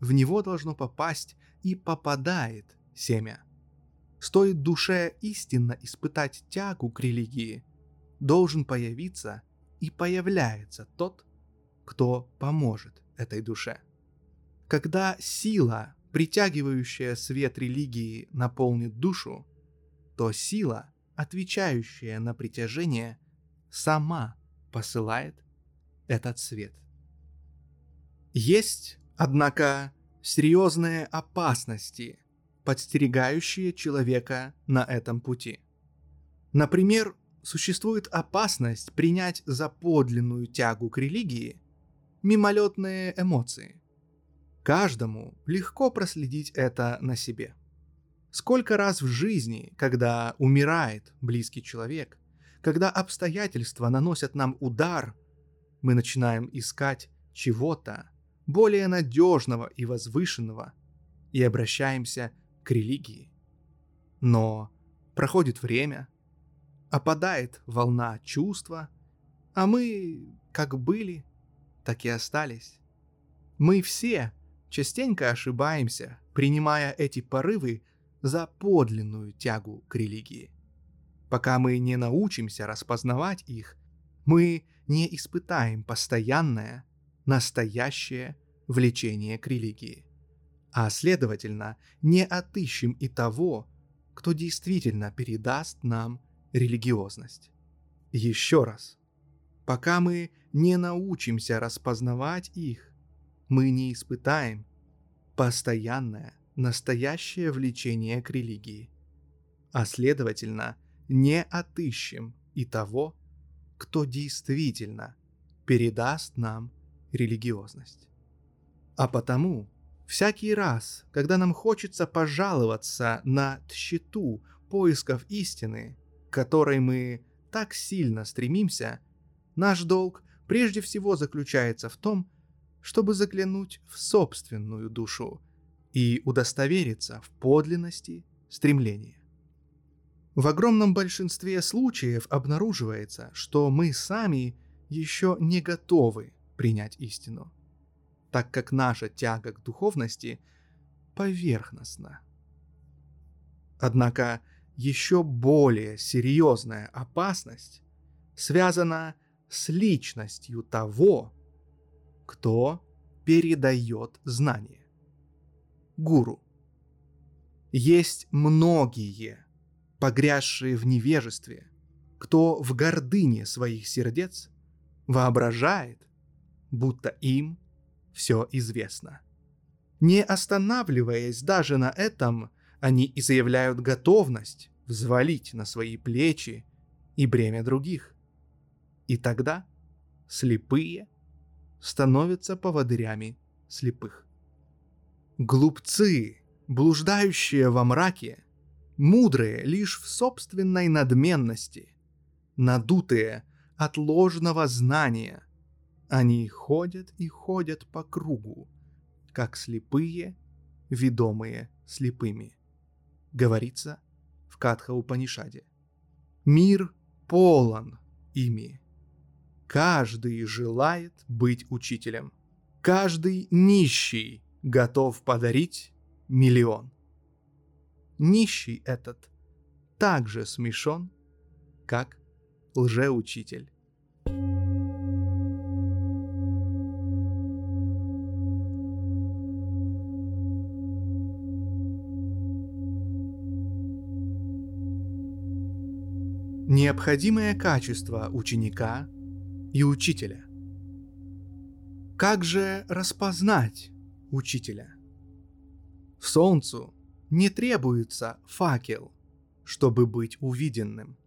в него должно попасть и попадает семя. Стоит душе истинно испытать тягу к религии, должен появиться и появляется тот, кто поможет этой душе. Когда сила, притягивающая свет религии, наполнит душу, то сила, отвечающая на притяжение, сама посылает этот свет. Есть, однако, серьезные опасности, подстерегающие человека на этом пути. Например, существует опасность принять за подлинную тягу к религии мимолетные эмоции. Каждому легко проследить это на себе. Сколько раз в жизни, когда умирает близкий человек, когда обстоятельства наносят нам удар, мы начинаем искать чего-то более надежного и возвышенного и обращаемся к религии. Но проходит время, опадает волна чувства, а мы как были, так и остались. Мы все частенько ошибаемся, принимая эти порывы за подлинную тягу к религии. Пока мы не научимся распознавать их, мы не испытаем постоянное, настоящее влечение к религии. А следовательно, не отыщем и того, кто действительно передаст нам религиозность. Еще раз. Пока мы не научимся распознавать их, мы не испытаем постоянное, настоящее влечение к религии, а следовательно, не отыщем и того, кто действительно передаст нам религиозность. А потому, всякий раз, когда нам хочется пожаловаться на тщету поисков истины, к которой мы так сильно стремимся, наш долг прежде всего заключается в том, чтобы заглянуть в собственную душу и удостовериться в подлинности стремления. В огромном большинстве случаев обнаруживается, что мы сами еще не готовы принять истину, так как наша тяга к духовности поверхностна. Однако еще более серьезная опасность связана с личностью того, кто передает знания. Гуру. Есть многие, погрязшие в невежестве, кто в гордыне своих сердец воображает, будто им все известно. Не останавливаясь даже на этом, они и заявляют готовность взвалить на свои плечи и бремя других. И тогда слепые становятся поводырями слепых. Глупцы, блуждающие во мраке, мудрые лишь в собственной надменности, надутые от ложного знания, они ходят и ходят по кругу, как слепые, ведомые слепыми. Говорится в Катха Упанишаде. Мир полон ими. Каждый желает быть учителем. Каждый нищий готов подарить миллион. Нищий этот так же смешон, как лжеучитель. Необходимое качество ученика и учителя. Как же распознать учителя? Солнцу не требуется факел, чтобы быть увиденным.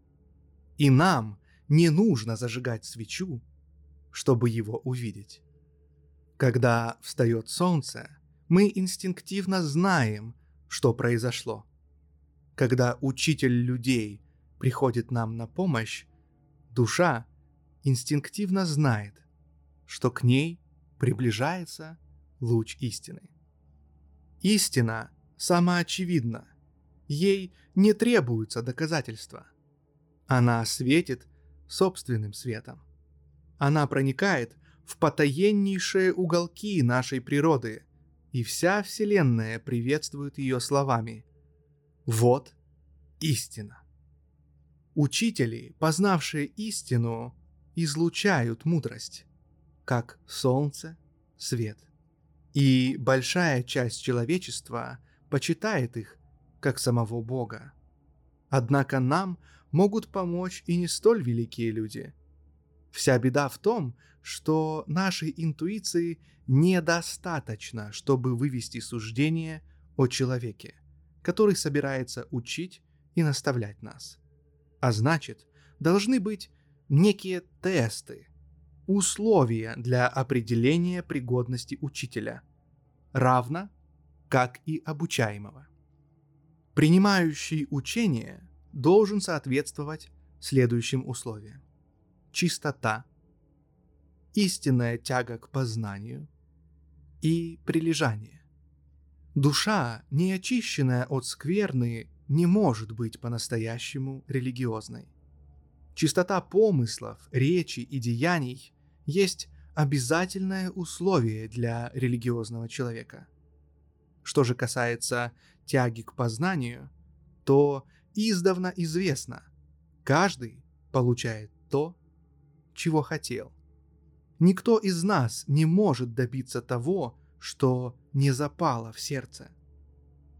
И нам не нужно зажигать свечу, чтобы его увидеть. Когда встает солнце, мы инстинктивно знаем, что произошло. Когда учитель людей приходит нам на помощь, душа инстинктивно знает, что к ней приближается луч истины. Истина самоочевидна, ей не требуются доказательства. Она светит собственным светом. Она проникает в потаеннейшие уголки нашей природы, и вся Вселенная приветствует ее словами «Вот истина». Учители, познавшие истину, излучают мудрость, как солнце, свет. И большая часть человечества почитает их, как самого Бога. Однако нам могут помочь и не столь великие люди. Вся беда в том, что нашей интуиции недостаточно, чтобы вывести суждение о человеке, который собирается учить и наставлять нас. А значит, должны быть некие тесты, условия для определения пригодности учителя, равно как и обучаемого. Принимающий учение должен соответствовать следующим условиям. Чистота, истинная тяга к познанию и прилежание. Душа, не очищенная от скверны, не может быть по-настоящему религиозной. Чистота помыслов, речи и деяний есть обязательное условие для религиозного человека. Что же касается тяги к познанию, то издавна известно, Каждый получает то, чего хотел. Никто из нас не может добиться того, что не запало в сердце.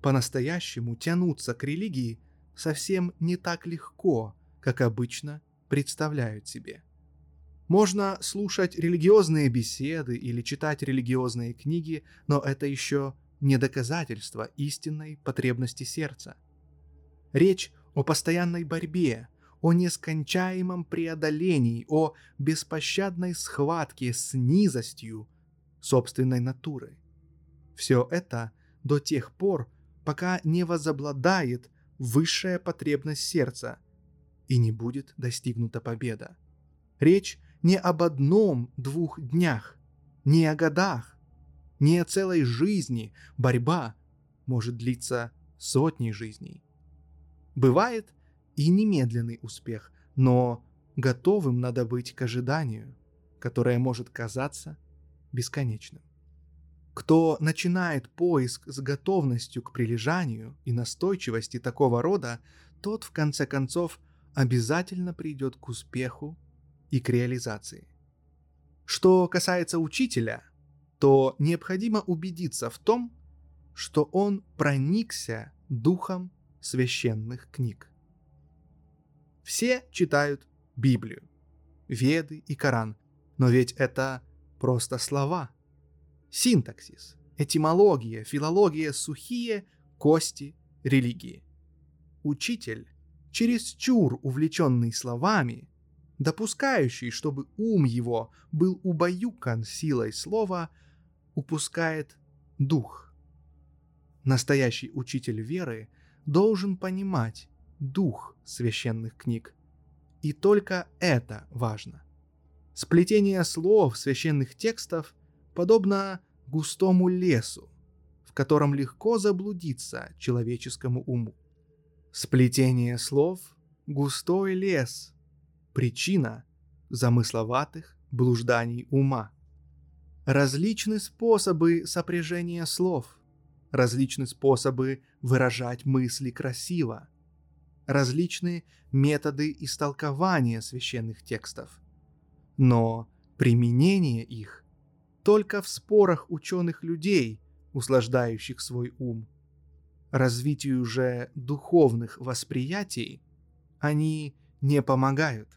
По-настоящему тянуться к религии совсем не так легко, как обычно представляют себе. Можно слушать религиозные беседы или читать религиозные книги, но это еще не доказательство истинной потребности сердца. Речь о постоянной борьбе, о нескончаемом преодолении, о беспощадной схватке с низостью собственной натуры. Все это до тех пор, пока не возобладает высшая потребность сердца и не будет достигнута победа. Речь не об одном-двух днях, не о годах, не о целой жизни. Борьба может длиться сотни жизней. Бывает и немедленный успех, но готовым надо быть к ожиданию, которое может казаться бесконечным. Кто начинает поиск с готовностью к прилежанию и настойчивости такого рода, тот в конце концов обязательно придет к успеху и к реализации. Что касается учителя, то необходимо убедиться в том, что он проникся духом священных книг. Все читают Библию, Веды и Коран, но ведь это просто слова. Синтаксис, этимология, филология – сухие кости религии. Учитель, чересчур увлеченный словами, допускающий, чтобы ум его был убаюкан силой слова, упускает дух. Настоящий учитель веры должен понимать дух священных книг. И только это важно. Сплетение слов священных текстов подобно густому лесу, в котором легко заблудиться человеческому уму. Сплетение слов – густой лес, причина замысловатых блужданий ума. Различны способы сопряжения слов, различны способы выражать мысли красиво, различные методы истолкования священных текстов. Но применение их только в спорах ученых людей, услаждающих свой ум. Развитию же духовных восприятий они не помогают.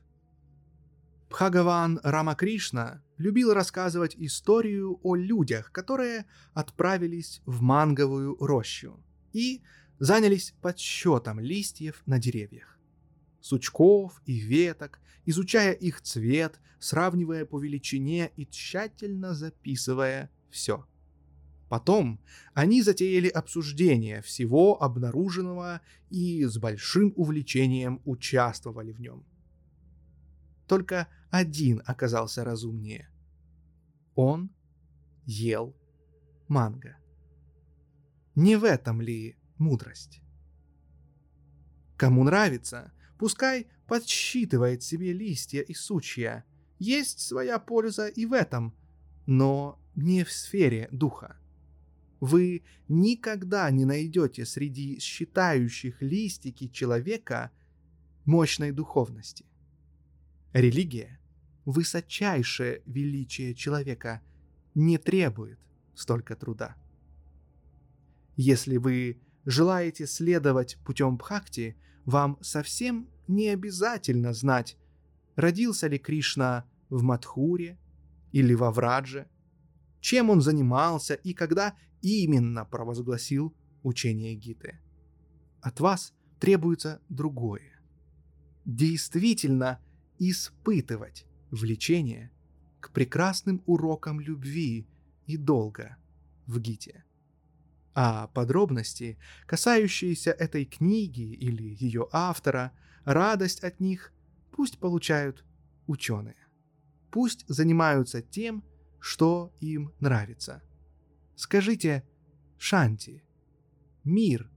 Бхагаван Рамакришна любил рассказывать историю о людях, которые отправились в манговую рощу и занялись подсчетом листьев на деревьях. Сучков и веток, изучая их цвет, сравнивая по величине и тщательно записывая все. Потом они затеяли обсуждение всего обнаруженного и с большим увлечением участвовали в нем. Только один оказался разумнее. Он ел манго. Не в этом ли мудрость? Кому нравится, пускай подсчитывает себе листья и сучья. Есть своя польза и в этом, но не в сфере духа. Вы никогда не найдете среди считающих листики человека мощной духовности. Религия, высочайшее величие человека, не требует столько труда. Если вы желаете следовать путем Бхакти, вам совсем не обязательно знать, родился ли Кришна в Мадхуре или во Врадже, чем он занимался и когда именно провозгласил учение Гиты. От вас требуется другое. Действительно – испытывать влечение к прекрасным урокам любви и долга в Гите. А подробности, касающиеся этой книги или ее автора, радость от них пусть получают ученые. Пусть занимаются тем, что им нравится. Скажите «Шанти», мир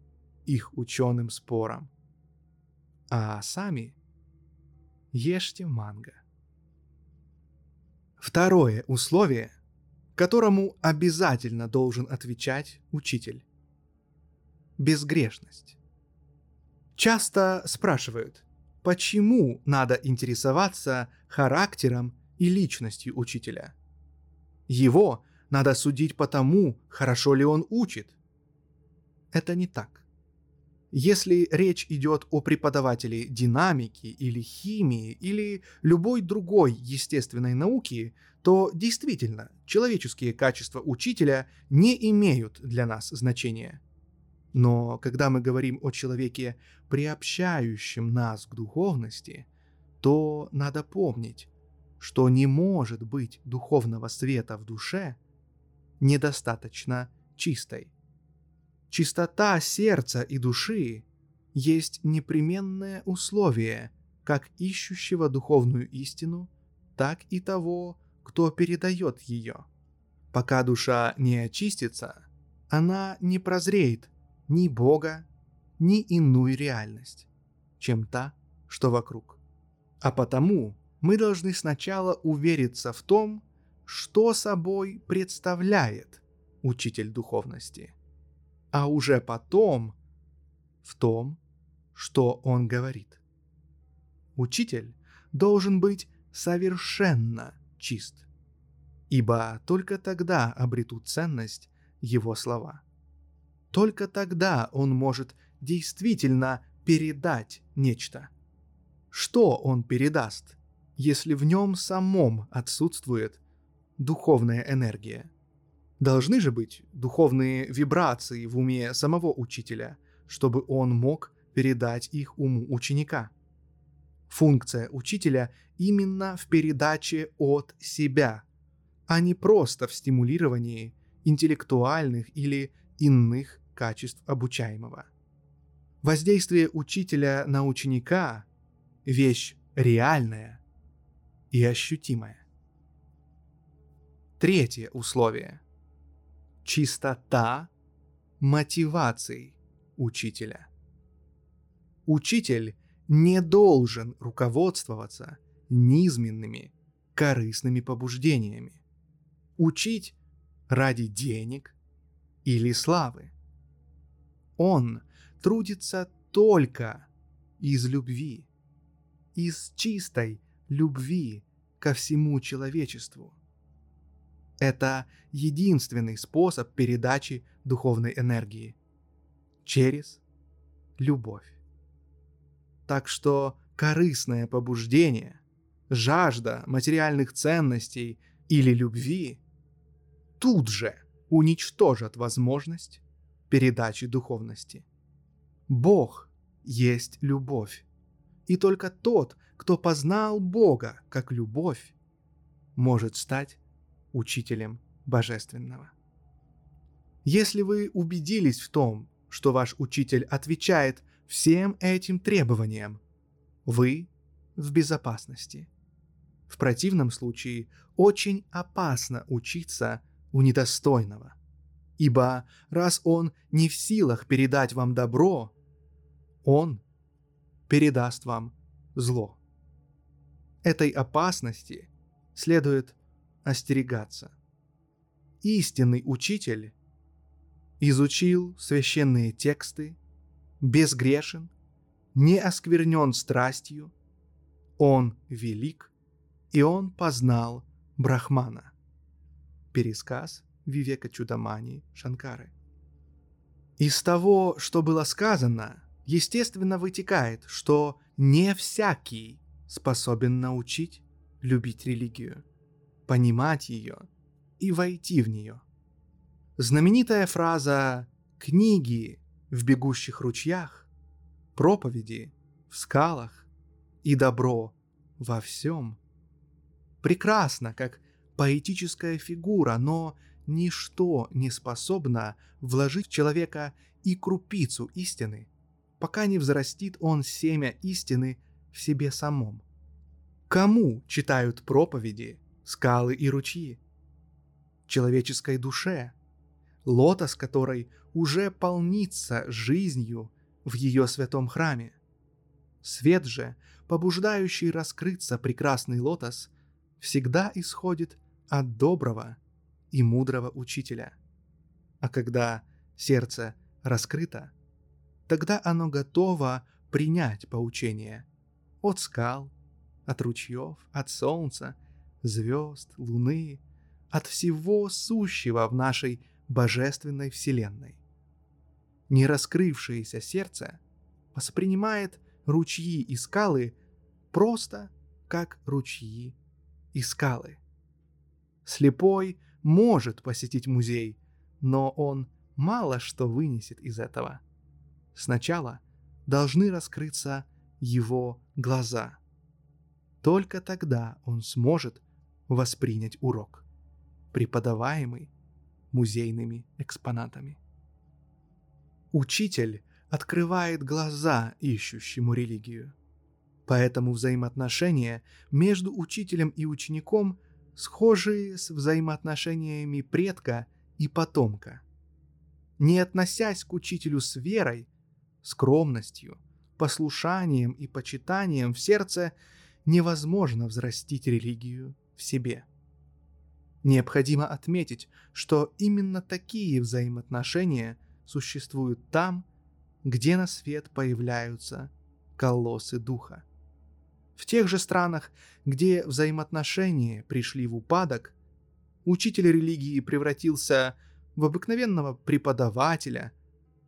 их ученым спорам. А сами ешьте манго. Второе условие, которому обязательно должен отвечать учитель. Безгрешность. Часто спрашивают, почему надо интересоваться характером и личностью учителя. Его надо судить по тому, хорошо ли он учит. Это не так. Если речь идет о преподавателе динамики или химии или любой другой естественной науки, то действительно человеческие качества учителя не имеют для нас значения. Но когда мы говорим о человеке, приобщающем нас к духовности, то надо помнить, что не может быть духовного света в душе недостаточно чистой. Чистота сердца и души есть непременное условие как ищущего духовную истину, так и того, кто передает ее. Пока душа не очистится, она не прозреет ни Бога, ни иную реальность, чем та, что вокруг. А потому мы должны сначала увериться в том, что собой представляет учитель духовности, а уже потом в том, что он говорит. Учитель должен быть совершенно чист, ибо только тогда обретут ценность его слова. Только тогда он может действительно передать нечто. Что он передаст, если в нем самом отсутствует духовная энергия? Должны же быть духовные вибрации в уме самого учителя, чтобы он мог передать их уму ученика. Функция учителя именно в передаче от себя, а не просто в стимулировании интеллектуальных или иных качеств обучаемого. Воздействие учителя на ученика – вещь реальная и ощутимая. Третье условие – чистота мотиваций учителя. Учитель не должен руководствоваться низменными, корыстными побуждениями. Учить ради денег или славы. Он трудится только из любви, из чистой любви ко всему человечеству. Это единственный способ передачи духовной энергии через любовь. Так что корыстное побуждение, жажда материальных ценностей или любви тут же уничтожат возможность передачи духовности. Бог есть любовь. И только тот, кто познал Бога как любовь, может стать учителем божественного. Если вы убедились в том, что ваш учитель отвечает всем этим требованиям, вы в безопасности. В противном случае очень опасно учиться у недостойного – Ибо раз Он не в силах передать вам добро, Он передаст вам зло. Этой опасности следует остерегаться. Истинный учитель изучил священные тексты, безгрешен, не осквернен страстью, он велик, и он познал Брахмана. Пересказ Вивека Чудамани Шанкары. Из того, что было сказано, естественно вытекает, что не всякий способен научить любить религию, понимать ее и войти в нее. Знаменитая фраза «книги в бегущих ручьях», «проповеди в скалах» и «добро во всем» прекрасна как поэтическая фигура, но ничто не способно вложить в человека и крупицу истины, пока не взрастит он семя истины в себе самом. Кому читают проповеди, скалы и ручьи? Человеческой душе, лотос которой уже полнится жизнью в ее святом храме. Свет же, побуждающий раскрыться прекрасный лотос, всегда исходит от доброго и мудрого учителя. А когда сердце раскрыто, тогда оно готово принять поучение от скал, от ручьев, от солнца, звезд, луны, от всего сущего в нашей божественной вселенной. Не раскрывшееся сердце воспринимает ручьи и скалы просто как ручьи и скалы. Слепой может посетить музей, но он мало что вынесет из этого. Сначала должны раскрыться его глаза. Только тогда он сможет воспринять урок, преподаваемый музейными экспонатами. Учитель открывает глаза ищущему религию. Поэтому взаимоотношения между учителем и учеником схожи с взаимоотношениями предка и потомка. Не относясь к учителю с верой, скромностью, послушанием и почитанием в сердце, невозможно взрастить религию в себе. Необходимо отметить, что именно такие взаимоотношения существуют там, где на свет появляются колоссы духа. В тех же странах, где взаимоотношения пришли в упадок, учитель религии превратился в обыкновенного преподавателя,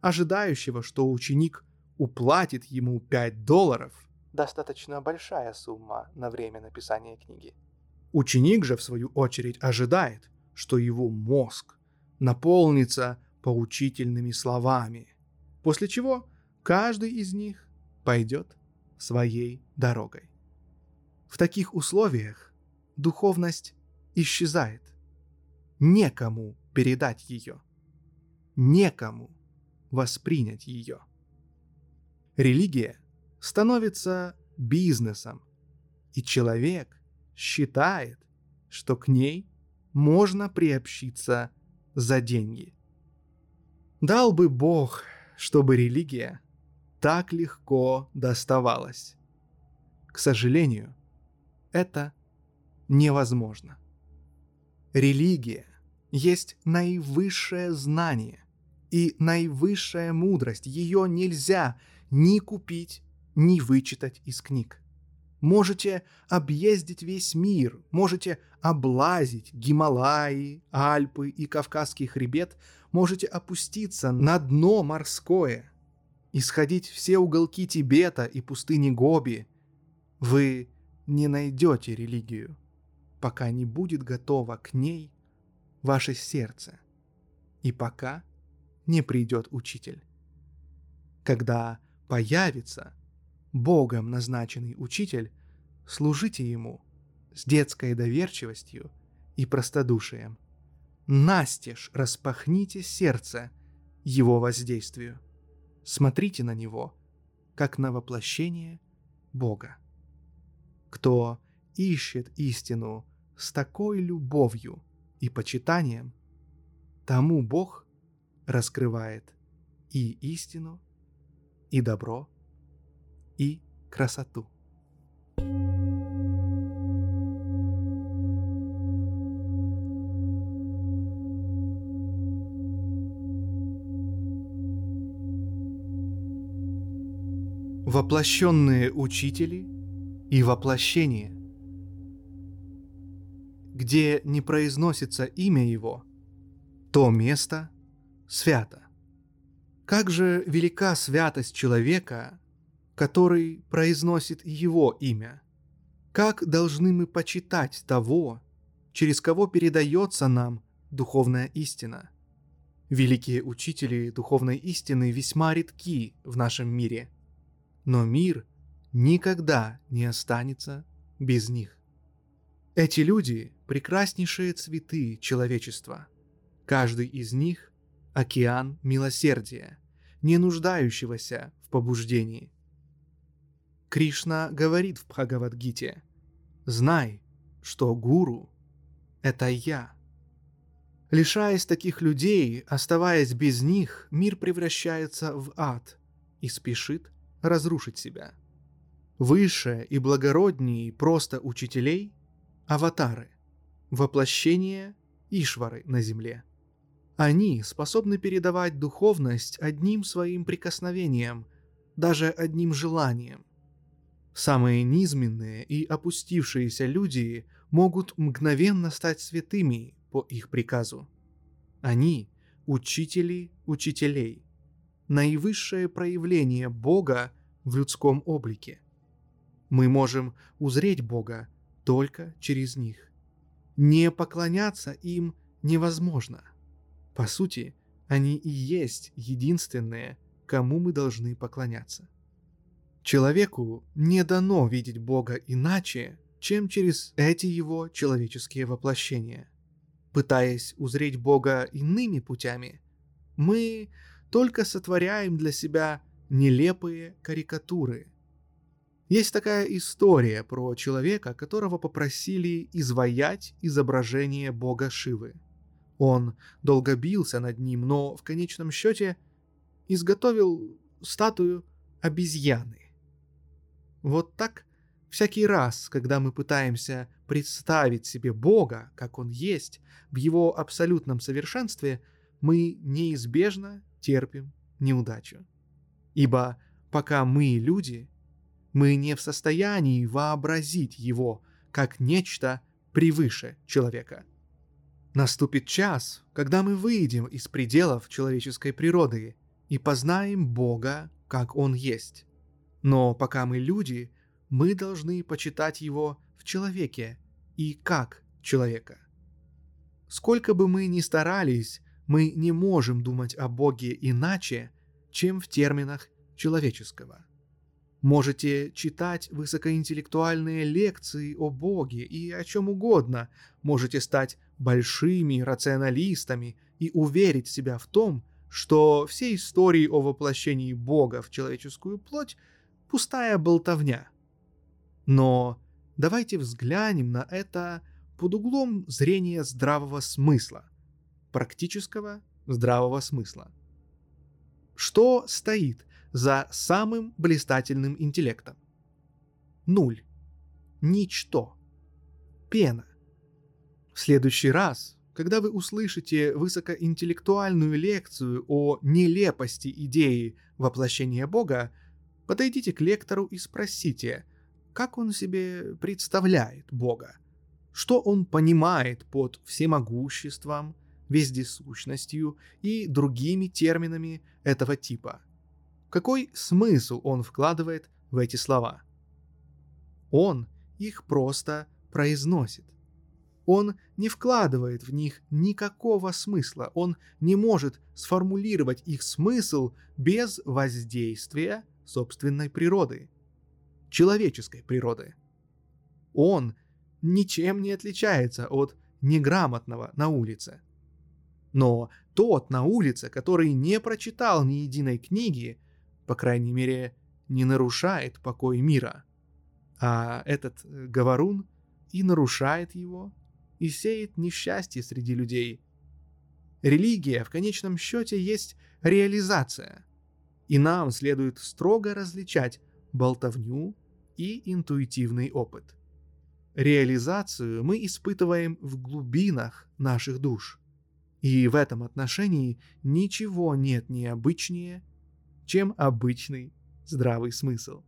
ожидающего, что ученик уплатит ему 5 долларов. Достаточно большая сумма на время написания книги. Ученик же, в свою очередь, ожидает, что его мозг наполнится поучительными словами, после чего каждый из них пойдет своей дорогой. В таких условиях духовность исчезает. Некому передать ее. Некому воспринять ее. Религия становится бизнесом, и человек считает, что к ней можно приобщиться за деньги. Дал бы Бог, чтобы религия так легко доставалась. К сожалению, это невозможно. Религия есть наивысшее знание и наивысшая мудрость. Ее нельзя ни купить, ни вычитать из книг. Можете объездить весь мир, можете облазить Гималаи, Альпы и Кавказский хребет, можете опуститься на дно морское, исходить все уголки Тибета и пустыни Гоби. Вы не найдете религию, пока не будет готово к ней ваше сердце, и пока не придет учитель. Когда появится Богом назначенный учитель, служите ему с детской доверчивостью и простодушием. Настежь распахните сердце его воздействию. Смотрите на него, как на воплощение Бога. Кто ищет истину с такой любовью и почитанием, тому Бог раскрывает и истину, и добро, и красоту. Воплощенные учители и воплощение. Где не произносится имя его, то место свято. Как же велика святость человека, который произносит его имя? Как должны мы почитать того, через кого передается нам духовная истина? Великие учители духовной истины весьма редки в нашем мире, но мир никогда не останется без них. Эти люди – прекраснейшие цветы человечества. Каждый из них океан милосердия, не нуждающегося в побуждении. Кришна говорит в Бхагавадгите «Знай, что гуру — это я». Лишаясь таких людей, оставаясь без них, мир превращается в ад и спешит разрушить себя. Выше и благороднее просто учителей — аватары, воплощение Ишвары на земле — они способны передавать духовность одним своим прикосновением, даже одним желанием. Самые низменные и опустившиеся люди могут мгновенно стать святыми по их приказу. Они – учители учителей, наивысшее проявление Бога в людском облике. Мы можем узреть Бога только через них. Не поклоняться им невозможно. По сути, они и есть единственные, кому мы должны поклоняться. Человеку не дано видеть Бога иначе, чем через эти его человеческие воплощения. Пытаясь узреть Бога иными путями, мы только сотворяем для себя нелепые карикатуры. Есть такая история про человека, которого попросили изваять изображение бога Шивы. Он долго бился над ним, но в конечном счете изготовил статую обезьяны. Вот так всякий раз, когда мы пытаемся представить себе Бога, как Он есть, в Его абсолютном совершенстве, мы неизбежно терпим неудачу. Ибо пока мы люди, мы не в состоянии вообразить его как нечто превыше человека. Наступит час, когда мы выйдем из пределов человеческой природы и познаем Бога, как Он есть. Но пока мы люди, мы должны почитать Его в человеке и как человека. Сколько бы мы ни старались, мы не можем думать о Боге иначе, чем в терминах человеческого. Можете читать высокоинтеллектуальные лекции о Боге и о чем угодно, можете стать большими рационалистами и уверить себя в том, что все истории о воплощении Бога в человеческую плоть – пустая болтовня. Но давайте взглянем на это под углом зрения здравого смысла – практического здравого смысла. Что стоит за самым блистательным интеллектом? Нуль. Ничто. Пена. В следующий раз, когда вы услышите высокоинтеллектуальную лекцию о нелепости идеи воплощения Бога, подойдите к лектору и спросите, как он себе представляет Бога, что он понимает под всемогуществом, вездесущностью и другими терминами этого типа. Какой смысл он вкладывает в эти слова? Он их просто произносит. Он не вкладывает в них никакого смысла, он не может сформулировать их смысл без воздействия собственной природы, человеческой природы. Он ничем не отличается от неграмотного на улице. Но тот на улице, который не прочитал ни единой книги, по крайней мере, не нарушает покой мира. А этот э, говорун и нарушает его, и сеет несчастье среди людей. Религия в конечном счете есть реализация, и нам следует строго различать болтовню и интуитивный опыт. Реализацию мы испытываем в глубинах наших душ – и в этом отношении ничего нет необычнее, чем обычный здравый смысл.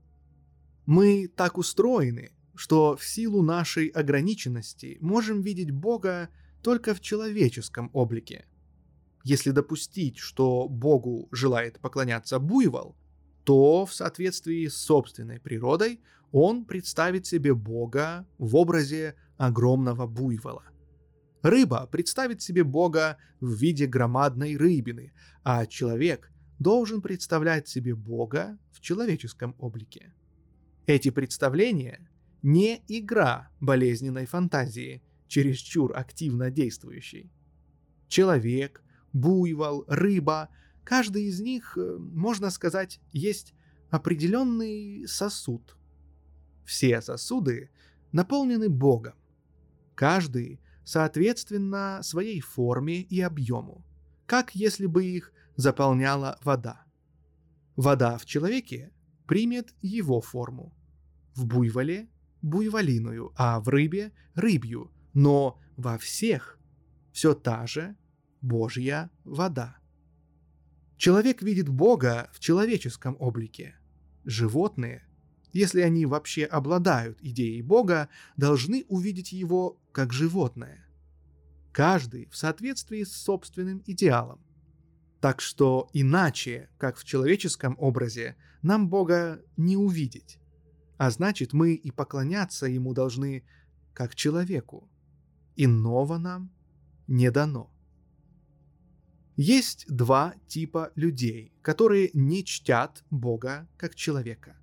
Мы так устроены, что в силу нашей ограниченности можем видеть Бога только в человеческом облике. Если допустить, что Богу желает поклоняться буйвол, то в соответствии с собственной природой он представит себе Бога в образе огромного буйвола – Рыба представит себе Бога в виде громадной рыбины, а человек должен представлять себе Бога в человеческом облике. Эти представления не игра болезненной фантазии, чересчур активно действующей. Человек, буйвол, рыба, каждый из них, э, можно сказать, есть определенный сосуд. Все сосуды наполнены Богом. Каждый соответственно своей форме и объему, как если бы их заполняла вода. Вода в человеке примет его форму. В буйволе – буйволиную, а в рыбе – рыбью, но во всех все та же Божья вода. Человек видит Бога в человеческом облике, животные – если они вообще обладают идеей Бога, должны увидеть его как животное. Каждый в соответствии с собственным идеалом. Так что иначе, как в человеческом образе, нам Бога не увидеть. А значит, мы и поклоняться Ему должны как человеку. Иного нам не дано. Есть два типа людей, которые не чтят Бога как человека.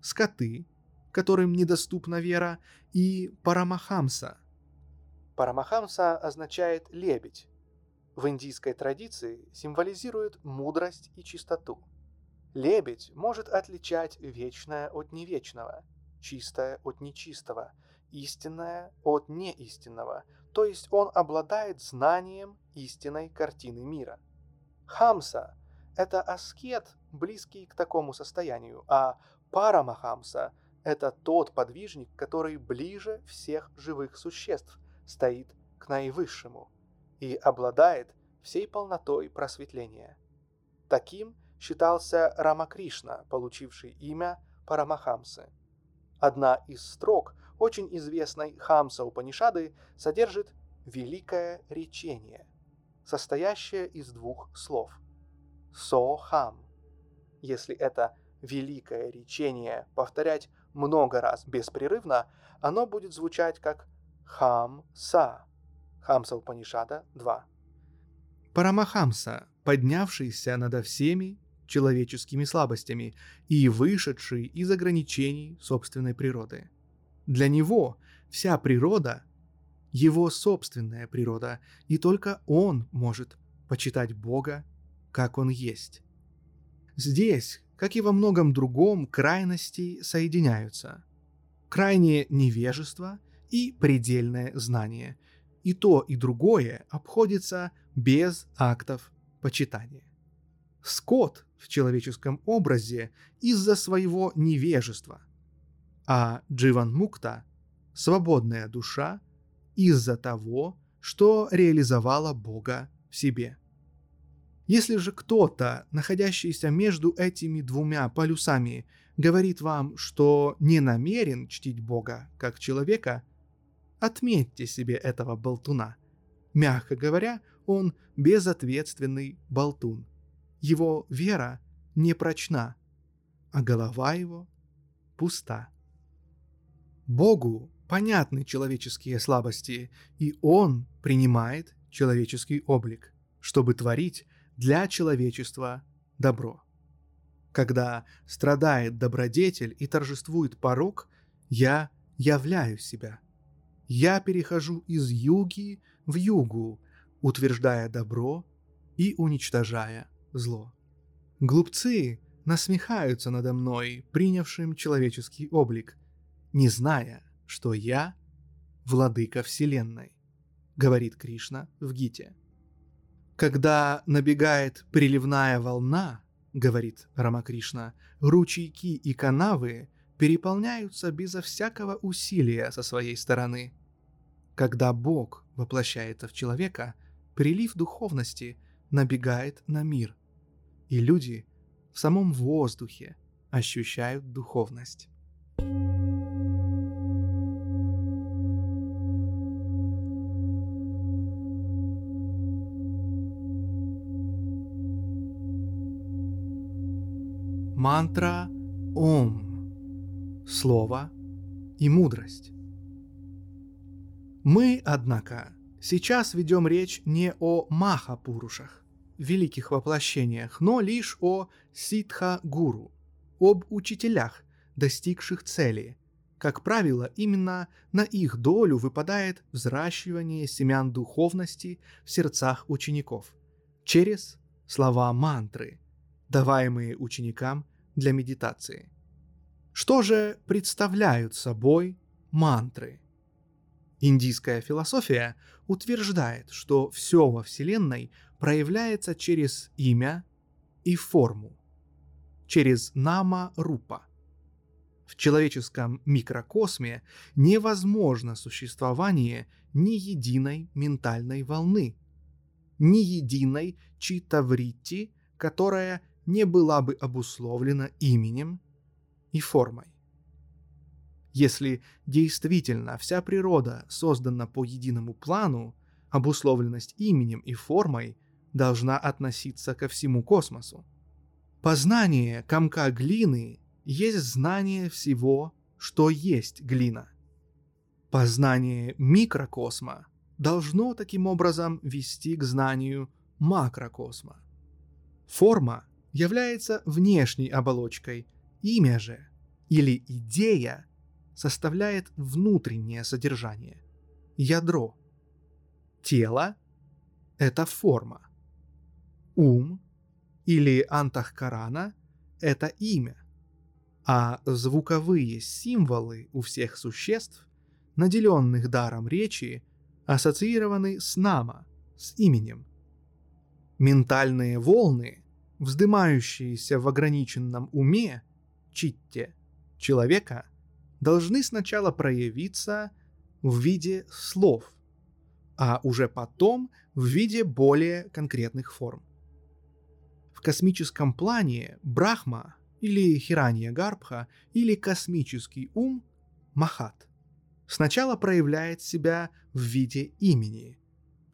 Скоты, которым недоступна вера, и Парамахамса. Парамахамса означает «лебедь», в индийской традиции символизирует мудрость и чистоту. Лебедь может отличать вечное от невечного, чистое от нечистого, истинное от неистинного, то есть он обладает знанием истинной картины мира. Хамса – это аскет, близкий к такому состоянию, а Парамахамса – это тот подвижник, который ближе всех живых существ, стоит к наивысшему – и обладает всей полнотой просветления. Таким считался Рамакришна, получивший имя Парамахамсы. Одна из строк очень известной Хамса Упанишады содержит «великое речение», состоящее из двух слов «со-хам». Если это великое речение повторять много раз беспрерывно, оно будет звучать как «хам-са», Хамса Упанишада 2. Парамахамса, поднявшийся над всеми человеческими слабостями и вышедший из ограничений собственной природы. Для него вся природа – его собственная природа, и только он может почитать Бога, как он есть. Здесь, как и во многом другом, крайности соединяются. Крайнее невежество и предельное знание – и то, и другое обходится без актов почитания. Скот в человеческом образе из-за своего невежества, а Дживан Мукта – свободная душа из-за того, что реализовала Бога в себе. Если же кто-то, находящийся между этими двумя полюсами, говорит вам, что не намерен чтить Бога как человека – Отметьте себе этого болтуна. Мягко говоря, он безответственный болтун. Его вера не прочна, а голова его пуста. Богу понятны человеческие слабости, и Он принимает человеческий облик, чтобы творить для человечества добро. Когда страдает добродетель и торжествует порог, я являю себя – я перехожу из юги в югу, утверждая добро и уничтожая зло. Глупцы насмехаются надо мной, принявшим человеческий облик, не зная, что я – владыка Вселенной, говорит Кришна в Гите. Когда набегает приливная волна, говорит Рамакришна, ручейки и канавы переполняются безо всякого усилия со своей стороны – когда Бог воплощается в человека, прилив духовности набегает на мир, и люди в самом воздухе ощущают духовность. Мантра Ом. Слово и мудрость. Мы, однако, сейчас ведем речь не о Маха-Пурушах, великих воплощениях, но лишь о Ситха-Гуру, об учителях, достигших цели. Как правило, именно на их долю выпадает взращивание семян духовности в сердцах учеников через слова мантры, даваемые ученикам для медитации. Что же представляют собой мантры? Индийская философия утверждает, что все во Вселенной проявляется через имя и форму, через нама-рупа. В человеческом микрокосме невозможно существование ни единой ментальной волны, ни единой читаврити, которая не была бы обусловлена именем и формой. Если действительно вся природа создана по единому плану, обусловленность именем и формой должна относиться ко всему космосу. Познание комка глины есть знание всего, что есть глина. Познание микрокосма должно таким образом вести к знанию макрокосма. Форма является внешней оболочкой, имя же или идея составляет внутреннее содержание, ядро. Тело – это форма. Ум или антахкарана – это имя, а звуковые символы у всех существ, наделенных даром речи, ассоциированы с нама, с именем. Ментальные волны, вздымающиеся в ограниченном уме, читте, человека, должны сначала проявиться в виде слов, а уже потом в виде более конкретных форм. В космическом плане Брахма или Хиранья Гарбха или космический ум Махат сначала проявляет себя в виде имени,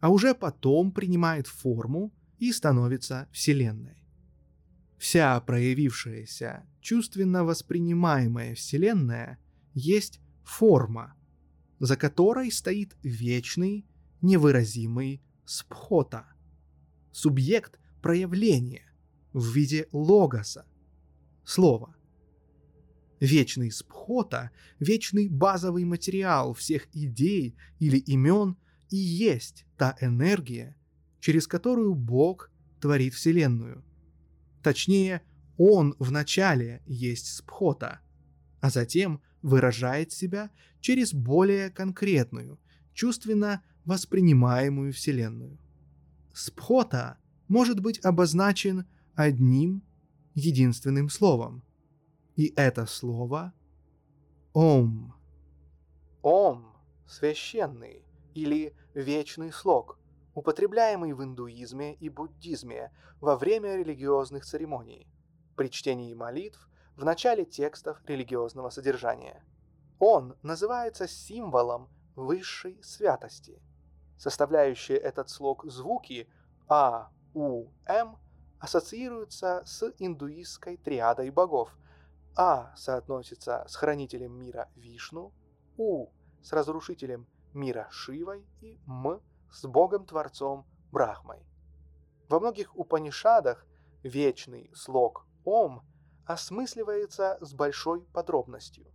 а уже потом принимает форму и становится Вселенной. Вся проявившаяся, чувственно воспринимаемая Вселенная есть форма, за которой стоит вечный, невыразимый спхота, субъект проявления в виде логоса, слова. Вечный спхота, вечный базовый материал всех идей или имен и есть та энергия, через которую Бог творит Вселенную. Точнее, Он в начале есть спхота, а затем выражает себя через более конкретную, чувственно воспринимаемую Вселенную. Спхота может быть обозначен одним единственным словом. И это слово – Ом. Ом – священный или вечный слог, употребляемый в индуизме и буддизме во время религиозных церемоний, при чтении молитв, в начале текстов религиозного содержания. Он называется символом высшей святости. Составляющие этот слог звуки А, У, М ассоциируются с индуистской триадой богов. А соотносится с хранителем мира Вишну, У с разрушителем мира Шивой и М с богом-творцом Брахмой. Во многих Упанишадах вечный слог Ом осмысливается с большой подробностью.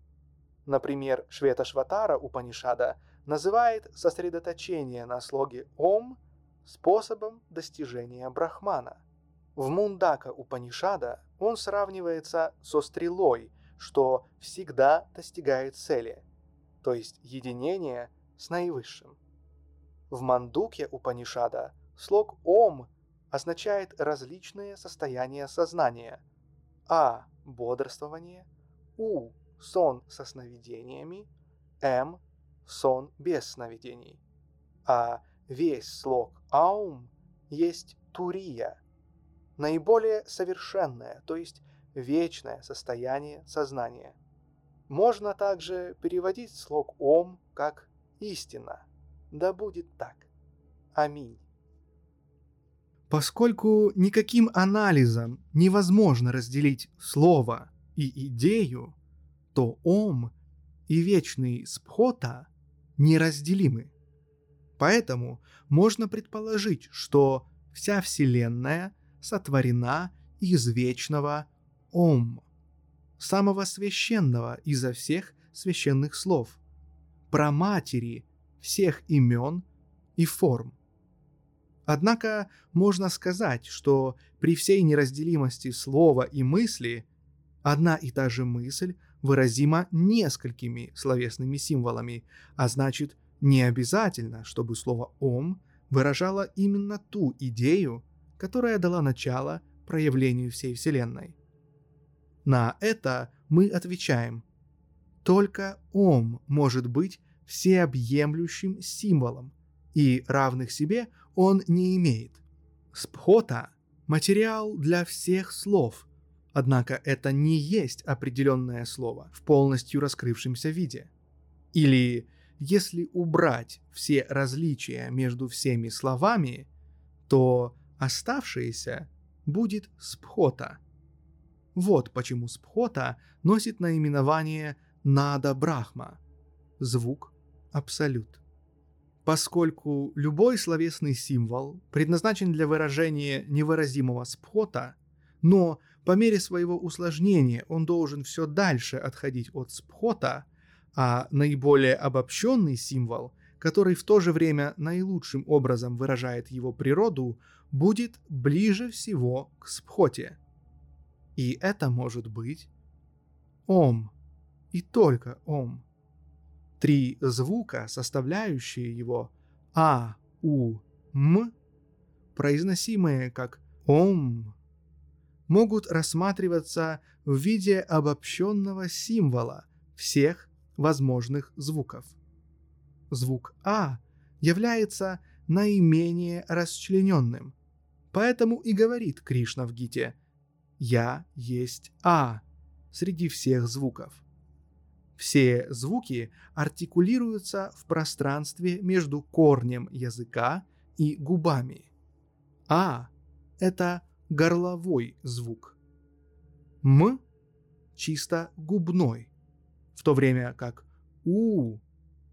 Например, Швета-Шватара Упанишада называет сосредоточение на слоге Ом способом достижения Брахмана – в Мундака Упанишада он сравнивается со стрелой, что всегда достигает цели, то есть единение с наивысшим. В Мандуке Упанишада слог Ом означает различные состояния сознания. А – бодрствование, У – сон со сновидениями, М – сон без сновидений. А весь слог Аум есть Турия – наиболее совершенное, то есть вечное состояние сознания. Можно также переводить слог «Ом» как «истина». Да будет так. Аминь. Поскольку никаким анализом невозможно разделить слово и идею, то ом и вечный спхота неразделимы. Поэтому можно предположить, что вся Вселенная сотворена из вечного Ом, самого священного изо всех священных слов, праматери всех имен и форм. Однако можно сказать, что при всей неразделимости слова и мысли одна и та же мысль выразима несколькими словесными символами, а значит не обязательно, чтобы слово «ом» выражало именно ту идею, которая дала начало проявлению всей Вселенной. На это мы отвечаем. Только Ом может быть всеобъемлющим символом, и равных себе он не имеет. Спхота – материал для всех слов, Однако это не есть определенное слово в полностью раскрывшемся виде. Или если убрать все различия между всеми словами, то оставшееся будет спхота. Вот почему спхота носит наименование нада брахма – звук абсолют. Поскольку любой словесный символ предназначен для выражения невыразимого спхота, но по мере своего усложнения он должен все дальше отходить от спхота, а наиболее обобщенный символ, который в то же время наилучшим образом выражает его природу, будет ближе всего к спхоте. И это может быть ом, и только ом. Три звука, составляющие его а, у, м, произносимые как ом, могут рассматриваться в виде обобщенного символа всех возможных звуков. Звук А является наименее расчлененным, поэтому и говорит Кришна в Гите «Я есть А» среди всех звуков. Все звуки артикулируются в пространстве между корнем языка и губами. А – это горловой звук. М – чисто губной, в то время как У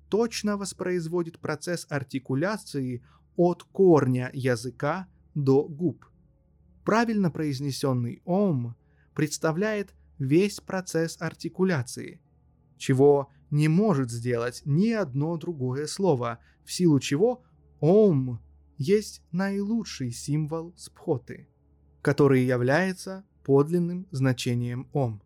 точно воспроизводит процесс артикуляции от корня языка до губ. Правильно произнесенный ом представляет весь процесс артикуляции – чего не может сделать ни одно другое слово, в силу чего «ом» есть наилучший символ спхоты, который является подлинным значением «ом».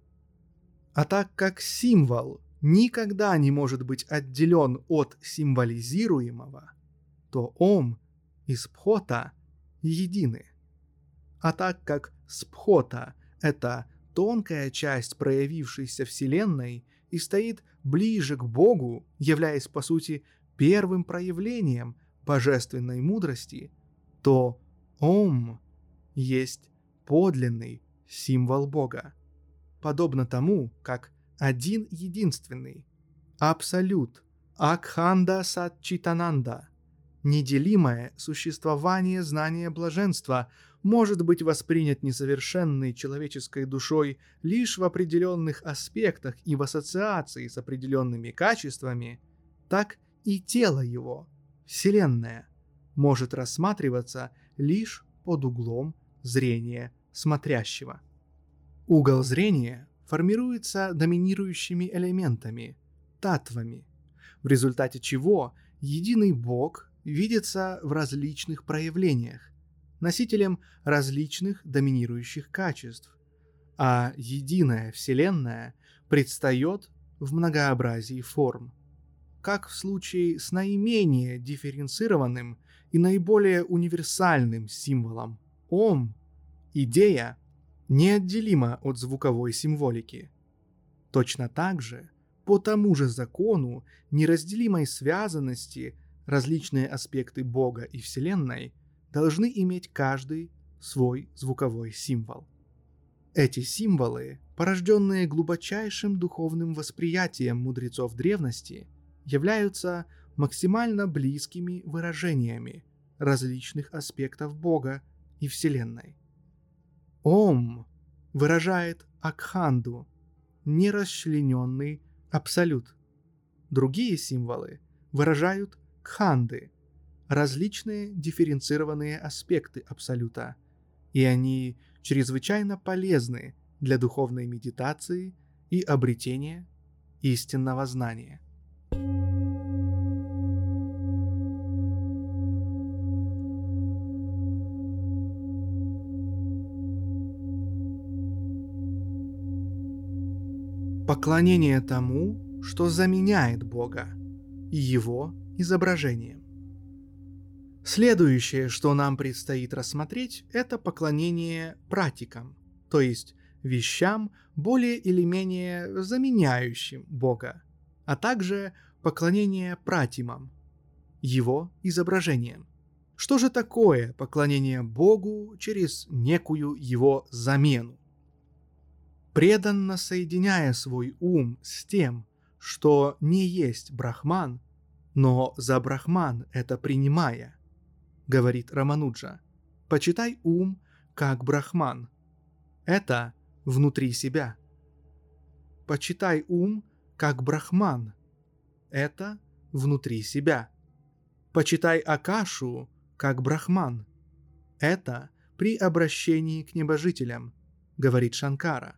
А так как символ никогда не может быть отделен от символизируемого, то «ом» и спхота едины. А так как спхота – это тонкая часть проявившейся Вселенной – и стоит ближе к Богу, являясь по сути первым проявлением божественной мудрости, то Ом есть подлинный символ Бога, подобно тому, как один единственный, Абсолют, Акханда Сатчитананда, неделимое существование знания блаженства – может быть воспринят несовершенной человеческой душой лишь в определенных аспектах и в ассоциации с определенными качествами, так и тело его, Вселенная, может рассматриваться лишь под углом зрения смотрящего. Угол зрения формируется доминирующими элементами, татвами, в результате чего единый Бог видится в различных проявлениях, носителем различных доминирующих качеств, а единая Вселенная предстает в многообразии форм. Как в случае с наименее дифференцированным и наиболее универсальным символом Ом, идея неотделима от звуковой символики. Точно так же, по тому же закону неразделимой связанности различные аспекты Бога и Вселенной – должны иметь каждый свой звуковой символ. Эти символы, порожденные глубочайшим духовным восприятием мудрецов древности, являются максимально близкими выражениями различных аспектов Бога и Вселенной. Ом выражает Акханду, нерасчлененный абсолют. Другие символы выражают Кханды, различные дифференцированные аспекты Абсолюта, и они чрезвычайно полезны для духовной медитации и обретения истинного знания. Поклонение тому, что заменяет Бога и Его изображением. Следующее, что нам предстоит рассмотреть, это поклонение практикам, то есть вещам, более или менее заменяющим Бога, а также поклонение пратимам, его изображением. Что же такое поклонение Богу через некую его замену? преданно соединяя свой ум с тем, что не есть брахман, но за брахман это принимая, говорит Рамануджа, почитай ум как брахман. Это внутри себя. Почитай ум как брахман. Это внутри себя. Почитай Акашу как брахман. Это при обращении к небожителям, говорит Шанкара.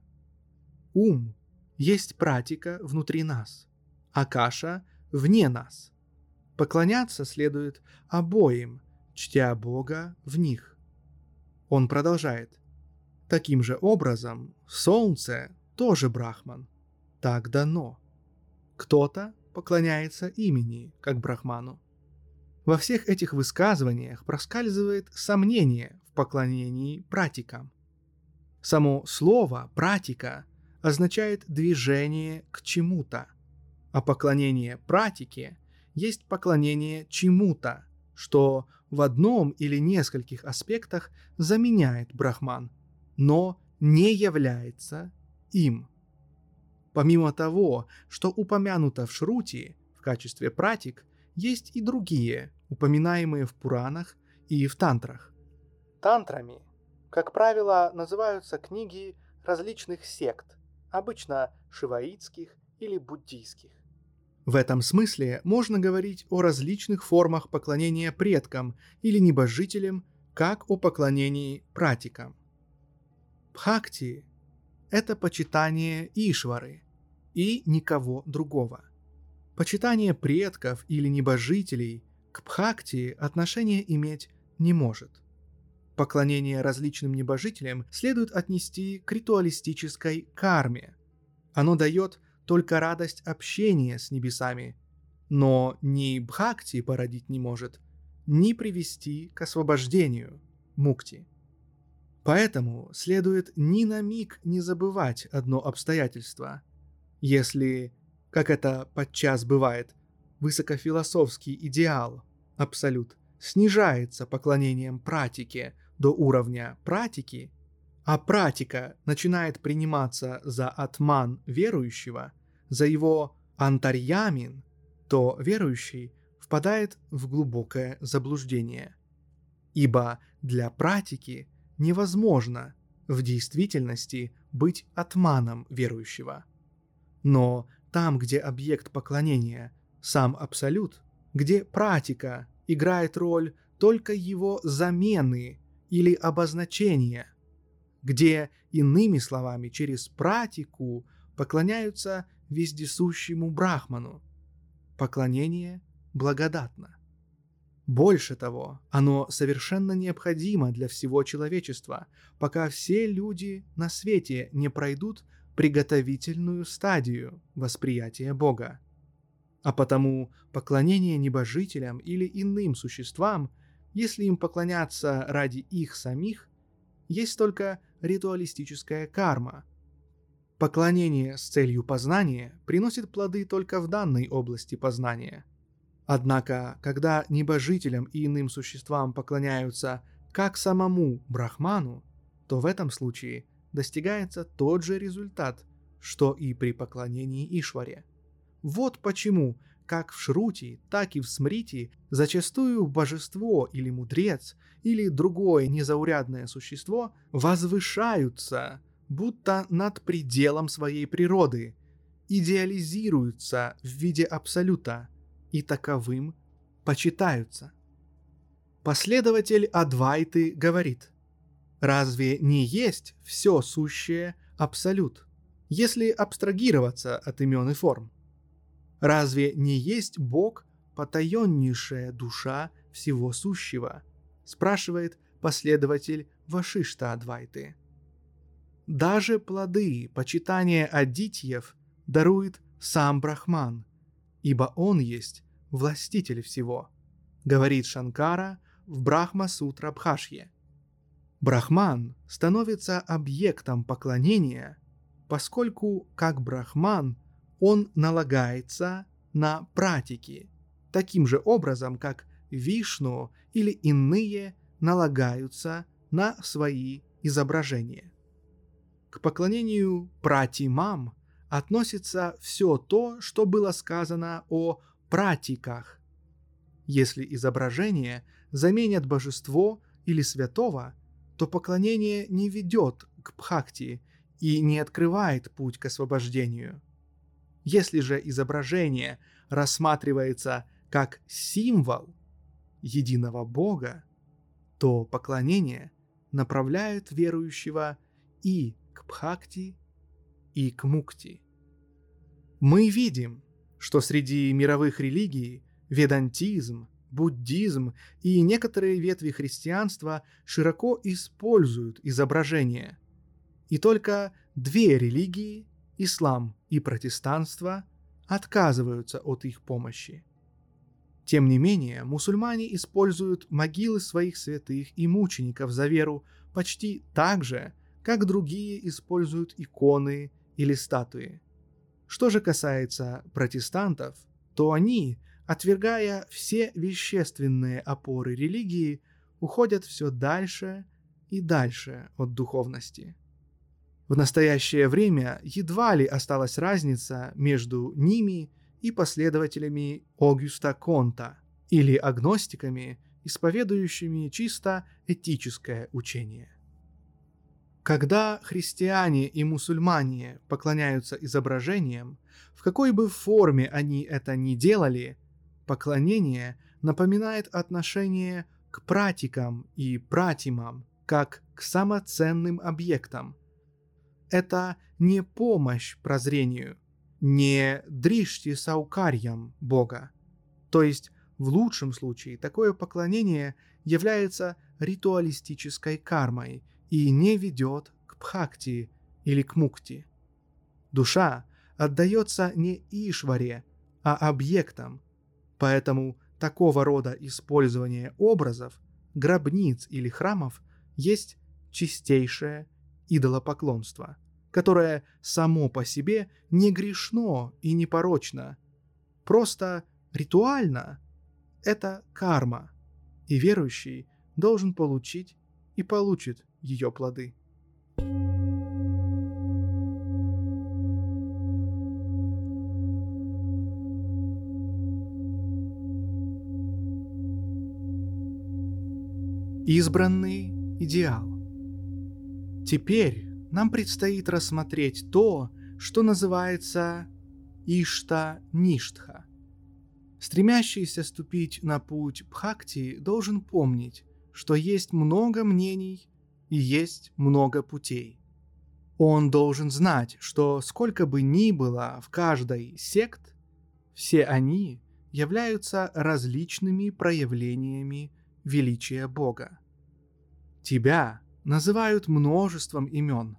Ум есть практика внутри нас, Акаша вне нас. Поклоняться следует обоим, чтя Бога в них. Он продолжает. Таким же образом, Солнце тоже Брахман. Так дано. Кто-то поклоняется имени, как Брахману. Во всех этих высказываниях проскальзывает сомнение в поклонении пратикам. Само слово «пратика» означает движение к чему-то, а поклонение пратике есть поклонение чему-то, что в одном или нескольких аспектах заменяет Брахман, но не является им. Помимо того, что упомянуто в Шрути в качестве пратик, есть и другие, упоминаемые в Пуранах и в Тантрах. Тантрами, как правило, называются книги различных сект, обычно шиваитских или буддийских. В этом смысле можно говорить о различных формах поклонения предкам или небожителям, как о поклонении пратикам. Бхакти – это почитание Ишвары, и никого другого. Почитание предков или небожителей к Бхакти отношения иметь не может. Поклонение различным небожителям следует отнести к ритуалистической карме. Оно дает только радость общения с небесами, но ни Бхакти породить не может, ни привести к освобождению, мукти. Поэтому следует ни на миг не забывать одно обстоятельство – если, как это подчас бывает, высокофилософский идеал, абсолют, снижается поклонением пратике до уровня пратики, а пратика начинает приниматься за атман верующего, за его антарьямин, то верующий впадает в глубокое заблуждение. Ибо для пратики невозможно в действительности быть атманом верующего – но там, где объект поклонения – сам Абсолют, где практика играет роль только его замены или обозначения, где, иными словами, через практику поклоняются вездесущему Брахману. Поклонение благодатно. Больше того, оно совершенно необходимо для всего человечества, пока все люди на свете не пройдут приготовительную стадию восприятия Бога. А потому поклонение небожителям или иным существам, если им поклоняться ради их самих, есть только ритуалистическая карма. Поклонение с целью познания приносит плоды только в данной области познания. Однако, когда небожителям и иным существам поклоняются как самому Брахману, то в этом случае – достигается тот же результат, что и при поклонении Ишваре. Вот почему, как в Шрути, так и в Смрити, зачастую божество или мудрец, или другое незаурядное существо возвышаются, будто над пределом своей природы, идеализируются в виде абсолюта и таковым почитаются. Последователь Адвайты говорит – Разве не есть все сущее абсолют, если абстрагироваться от имен и форм? Разве не есть Бог потаеннейшая душа всего сущего? Спрашивает последователь Вашишта Адвайты. Даже плоды почитания Адитьев дарует сам Брахман, ибо он есть властитель всего, говорит Шанкара в Брахма-сутра Бхашье – Брахман становится объектом поклонения, поскольку как брахман он налагается на пратики, таким же образом, как Вишну или иные налагаются на свои изображения. к поклонению пратимам относится все то, что было сказано о пратиках. Если изображение заменят божество или святого, то поклонение не ведет к бхакти и не открывает путь к освобождению. Если же изображение рассматривается как символ единого Бога, то поклонение направляет верующего и к бхакти, и к мукти. Мы видим, что среди мировых религий ведантизм, буддизм и некоторые ветви христианства широко используют изображения. И только две религии, ислам и протестанство, отказываются от их помощи. Тем не менее, мусульмане используют могилы своих святых и мучеников за веру почти так же, как другие используют иконы или статуи. Что же касается протестантов, то они, отвергая все вещественные опоры религии, уходят все дальше и дальше от духовности. В настоящее время едва ли осталась разница между ними и последователями Огюста Конта или агностиками, исповедующими чисто этическое учение. Когда христиане и мусульмане поклоняются изображениям, в какой бы форме они это ни делали, поклонение напоминает отношение к пратикам и пратимам, как к самоценным объектам. Это не помощь прозрению, не дришти саукарьям Бога. То есть, в лучшем случае, такое поклонение является ритуалистической кармой – и не ведет к пхакти или к мукти. Душа отдается не Ишваре, а объектам, поэтому такого рода использование образов, гробниц или храмов есть чистейшее идолопоклонство, которое само по себе не грешно и не порочно, просто ритуально – это карма, и верующий должен получить и получит ее плоды. Избранный идеал. Теперь нам предстоит рассмотреть то, что называется Ишта-Ништха. Стремящийся ступить на путь Бхакти должен помнить, что есть много мнений и есть много путей. Он должен знать, что сколько бы ни было в каждой сект, все они являются различными проявлениями величия Бога. Тебя называют множеством имен.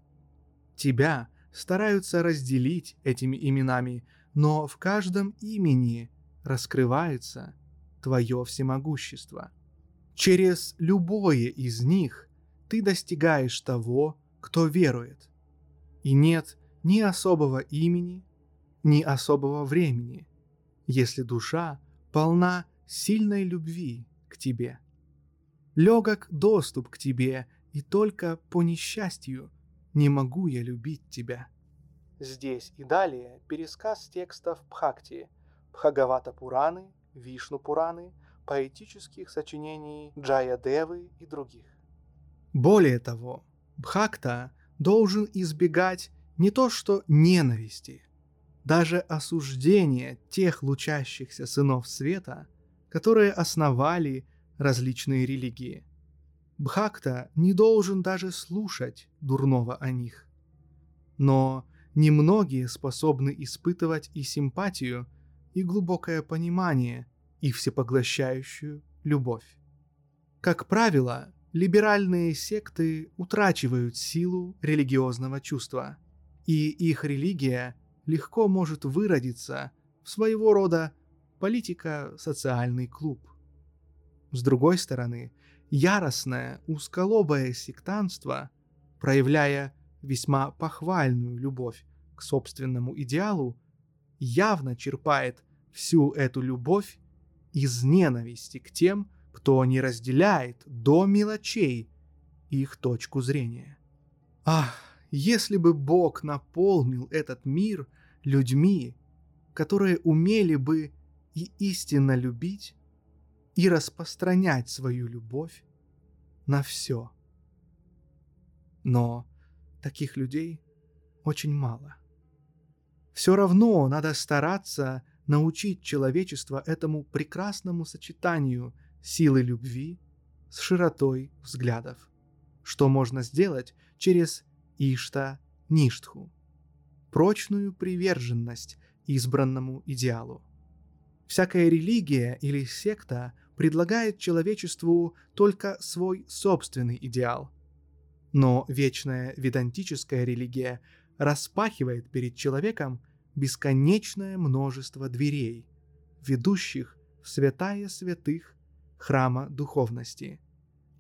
Тебя стараются разделить этими именами, но в каждом имени раскрывается твое всемогущество. Через любое из них ты достигаешь того, кто верует. И нет ни особого имени, ни особого времени, если душа полна сильной любви к тебе. Легок доступ к тебе, и только по несчастью не могу я любить тебя. Здесь и далее пересказ текстов Бхакти, Бхагавата Пураны, Вишну Пураны, поэтических сочинений Джая Девы и других. Более того, Бхакта должен избегать не то что ненависти, даже осуждения тех лучащихся сынов света, которые основали различные религии. Бхакта не должен даже слушать дурного о них. Но немногие способны испытывать и симпатию, и глубокое понимание, и всепоглощающую любовь. Как правило, либеральные секты утрачивают силу религиозного чувства, и их религия легко может выродиться в своего рода политико-социальный клуб. С другой стороны, яростное узколобое сектанство, проявляя весьма похвальную любовь к собственному идеалу, явно черпает всю эту любовь из ненависти к тем, кто не разделяет до мелочей их точку зрения. Ах, если бы Бог наполнил этот мир людьми, которые умели бы и истинно любить, и распространять свою любовь на все. Но таких людей очень мало. Все равно надо стараться научить человечество этому прекрасному сочетанию силы любви с широтой взглядов, что можно сделать через Ишта-Ништху, прочную приверженность избранному идеалу. Всякая религия или секта предлагает человечеству только свой собственный идеал. Но вечная ведантическая религия распахивает перед человеком бесконечное множество дверей, ведущих в святая святых храма духовности,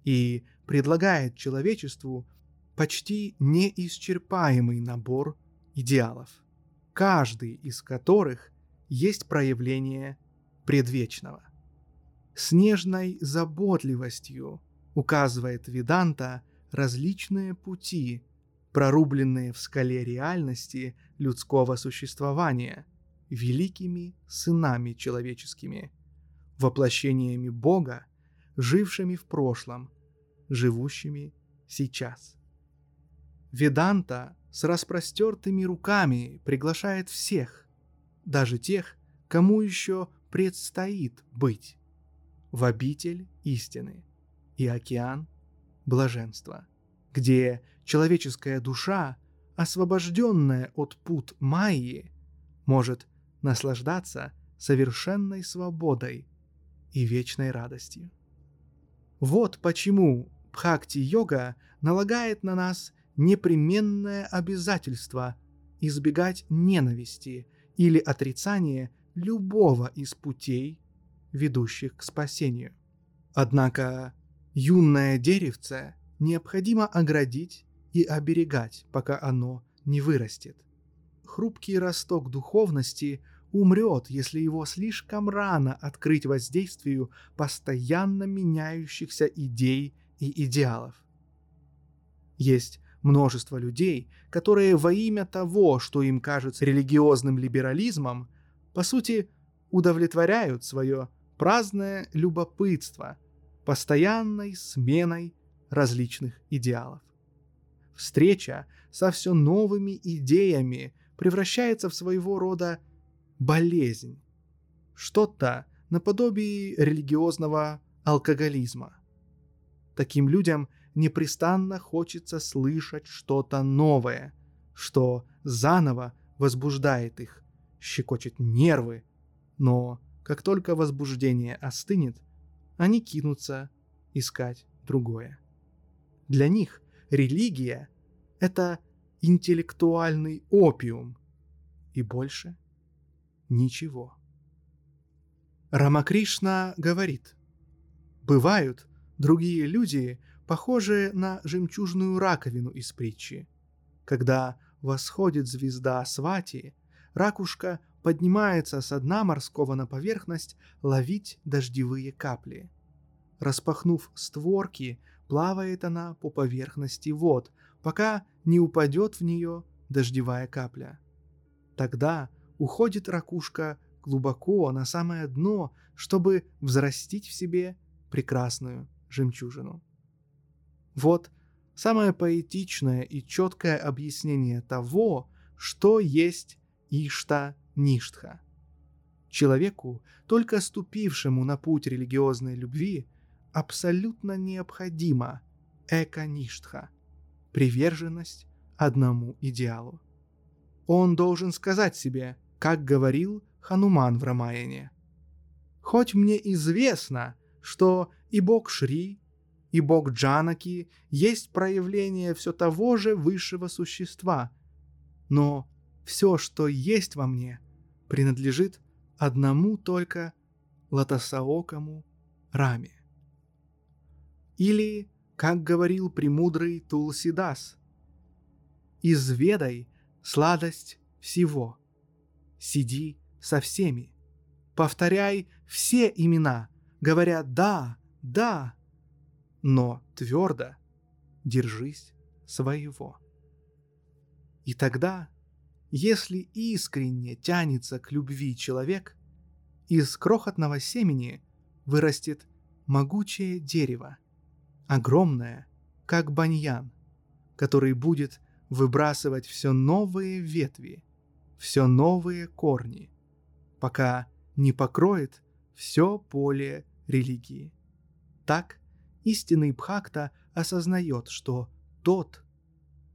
и предлагает человечеству почти неисчерпаемый набор идеалов, каждый из которых есть проявление предвечного. С нежной заботливостью указывает Веданта различные пути, прорубленные в скале реальности людского существования, великими сынами человеческими, воплощениями Бога, жившими в прошлом, живущими сейчас. Веданта с распростертыми руками приглашает всех, даже тех, кому еще предстоит быть, в обитель истины и океан блаженства, где человеческая душа, освобожденная от пут Майи, может наслаждаться совершенной свободой и вечной радостью. Вот почему Бхакти-йога налагает на нас непременное обязательство избегать ненависти или отрицания любого из путей, ведущих к спасению. Однако юное деревце необходимо оградить и оберегать, пока оно не вырастет. Хрупкий росток духовности умрет, если его слишком рано открыть воздействию постоянно меняющихся идей и идеалов. Есть множество людей, которые во имя того, что им кажется религиозным либерализмом, по сути, удовлетворяют свое праздное любопытство постоянной сменой различных идеалов. Встреча со все новыми идеями превращается в своего рода болезнь, что-то наподобие религиозного алкоголизма. Таким людям непрестанно хочется слышать что-то новое, что заново возбуждает их, щекочет нервы, но как только возбуждение остынет, они кинутся искать другое. Для них религия — это интеллектуальный опиум, и больше ничего. Рамакришна говорит, бывают другие люди, похожие на жемчужную раковину из притчи. Когда восходит звезда Свати, ракушка поднимается с дна морского на поверхность ловить дождевые капли. Распахнув створки, плавает она по поверхности вод, пока не упадет в нее дождевая капля. Тогда уходит ракушка глубоко на самое дно, чтобы взрастить в себе прекрасную жемчужину. Вот самое поэтичное и четкое объяснение того, что есть Ишта-Ништха. Человеку, только ступившему на путь религиозной любви, абсолютно необходима эко-ништха – приверженность одному идеалу. Он должен сказать себе, как говорил Хануман в Рамаяне. «Хоть мне известно, что и бог Шри, и бог Джанаки есть проявление все того же высшего существа. Но все, что есть во мне, принадлежит одному только лотосоокому Раме. Или, как говорил премудрый Тулсидас, «Изведай сладость всего, сиди со всеми, повторяй все имена, говоря «да», «да», но твердо держись своего. И тогда, если искренне тянется к любви человек, из крохотного семени вырастет могучее дерево, огромное, как баньян, который будет выбрасывать все новые ветви, все новые корни, пока не покроет все поле религии. Так истинный Бхакта осознает, что тот,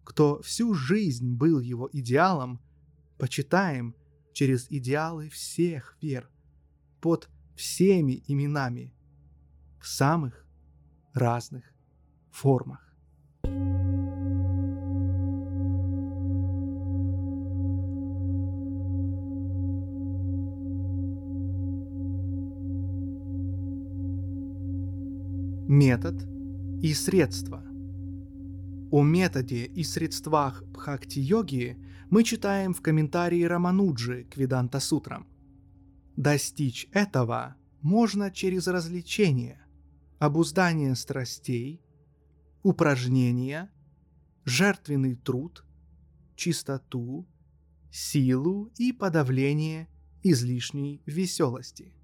кто всю жизнь был его идеалом, почитаем через идеалы всех вер, под всеми именами, в самых разных формах. Метод и средства. О методе и средствах бхакти-йоги мы читаем в комментарии Рамануджи к Виданта Сутрам. Достичь этого можно через развлечение, обуздание страстей, упражнения, жертвенный труд, чистоту, силу и подавление излишней веселости.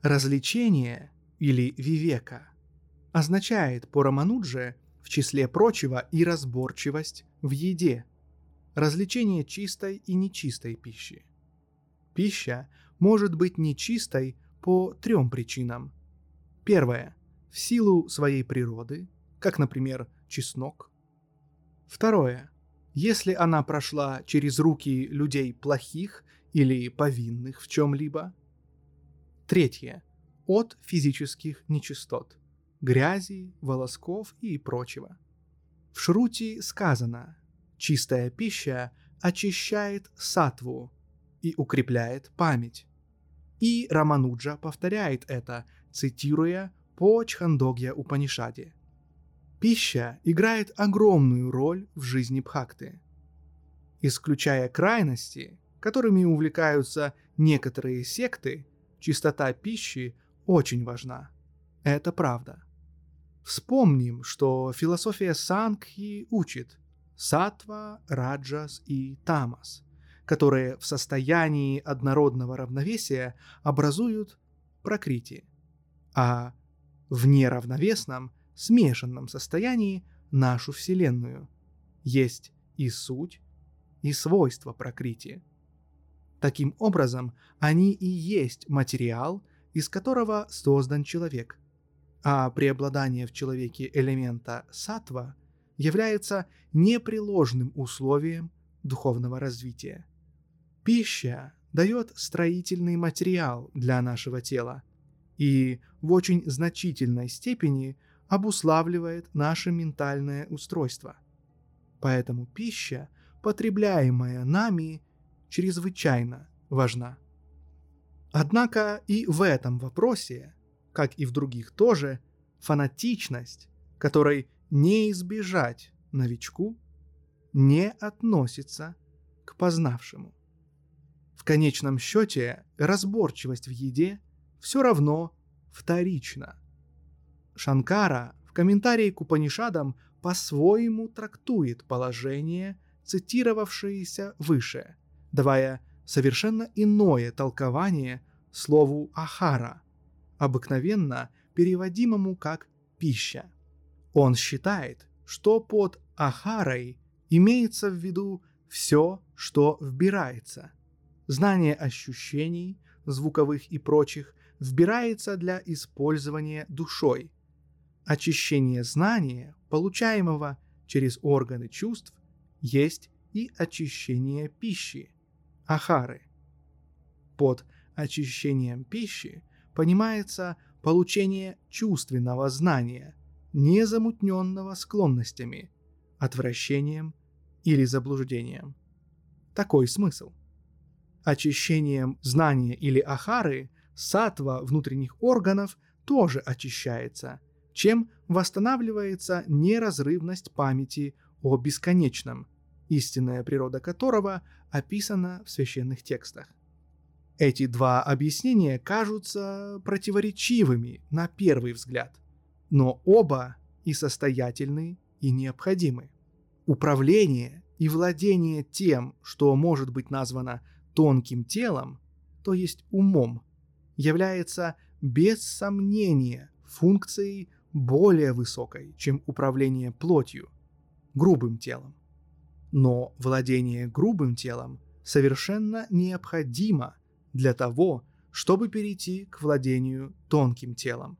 Развлечение или вивека означает по Раманудже в числе прочего и разборчивость в еде, развлечение чистой и нечистой пищи. Пища может быть нечистой по трем причинам. Первое – в силу своей природы, как, например, чеснок. Второе – если она прошла через руки людей плохих или повинных в чем-либо. Третье – от физических нечистот – грязи, волосков и прочего. В Шрути сказано «чистая пища очищает сатву и укрепляет память». И Рамануджа повторяет это, цитируя по Чхандогья Упанишаде. Пища играет огромную роль в жизни Бхакты. Исключая крайности, которыми увлекаются некоторые секты, чистота пищи очень важна. Это правда. Вспомним, что философия Сангхи учит сатва, раджас и тамас, которые в состоянии однородного равновесия образуют прокрити, а в неравновесном, смешанном состоянии нашу Вселенную. Есть и суть, и свойства прокрити. Таким образом, они и есть материал, из которого создан человек – а преобладание в человеке элемента сатва является непреложным условием духовного развития. Пища дает строительный материал для нашего тела и в очень значительной степени обуславливает наше ментальное устройство. Поэтому пища, потребляемая нами, чрезвычайно важна. Однако и в этом вопросе как и в других тоже, фанатичность, которой не избежать новичку, не относится к познавшему. В конечном счете разборчивость в еде все равно вторична. Шанкара в комментарии к Упанишадам по-своему трактует положение, цитировавшееся выше, давая совершенно иное толкование слову «ахара», обыкновенно переводимому как «пища». Он считает, что под ахарой имеется в виду все, что вбирается. Знание ощущений, звуковых и прочих, вбирается для использования душой. Очищение знания, получаемого через органы чувств, есть и очищение пищи, ахары. Под очищением пищи понимается получение чувственного знания, не замутненного склонностями, отвращением или заблуждением. Такой смысл. Очищением знания или ахары сатва внутренних органов тоже очищается, чем восстанавливается неразрывность памяти о бесконечном, истинная природа которого описана в священных текстах. Эти два объяснения кажутся противоречивыми на первый взгляд, но оба и состоятельны, и необходимы. Управление и владение тем, что может быть названо тонким телом, то есть умом, является без сомнения функцией более высокой, чем управление плотью, грубым телом. Но владение грубым телом совершенно необходимо для того, чтобы перейти к владению тонким телом.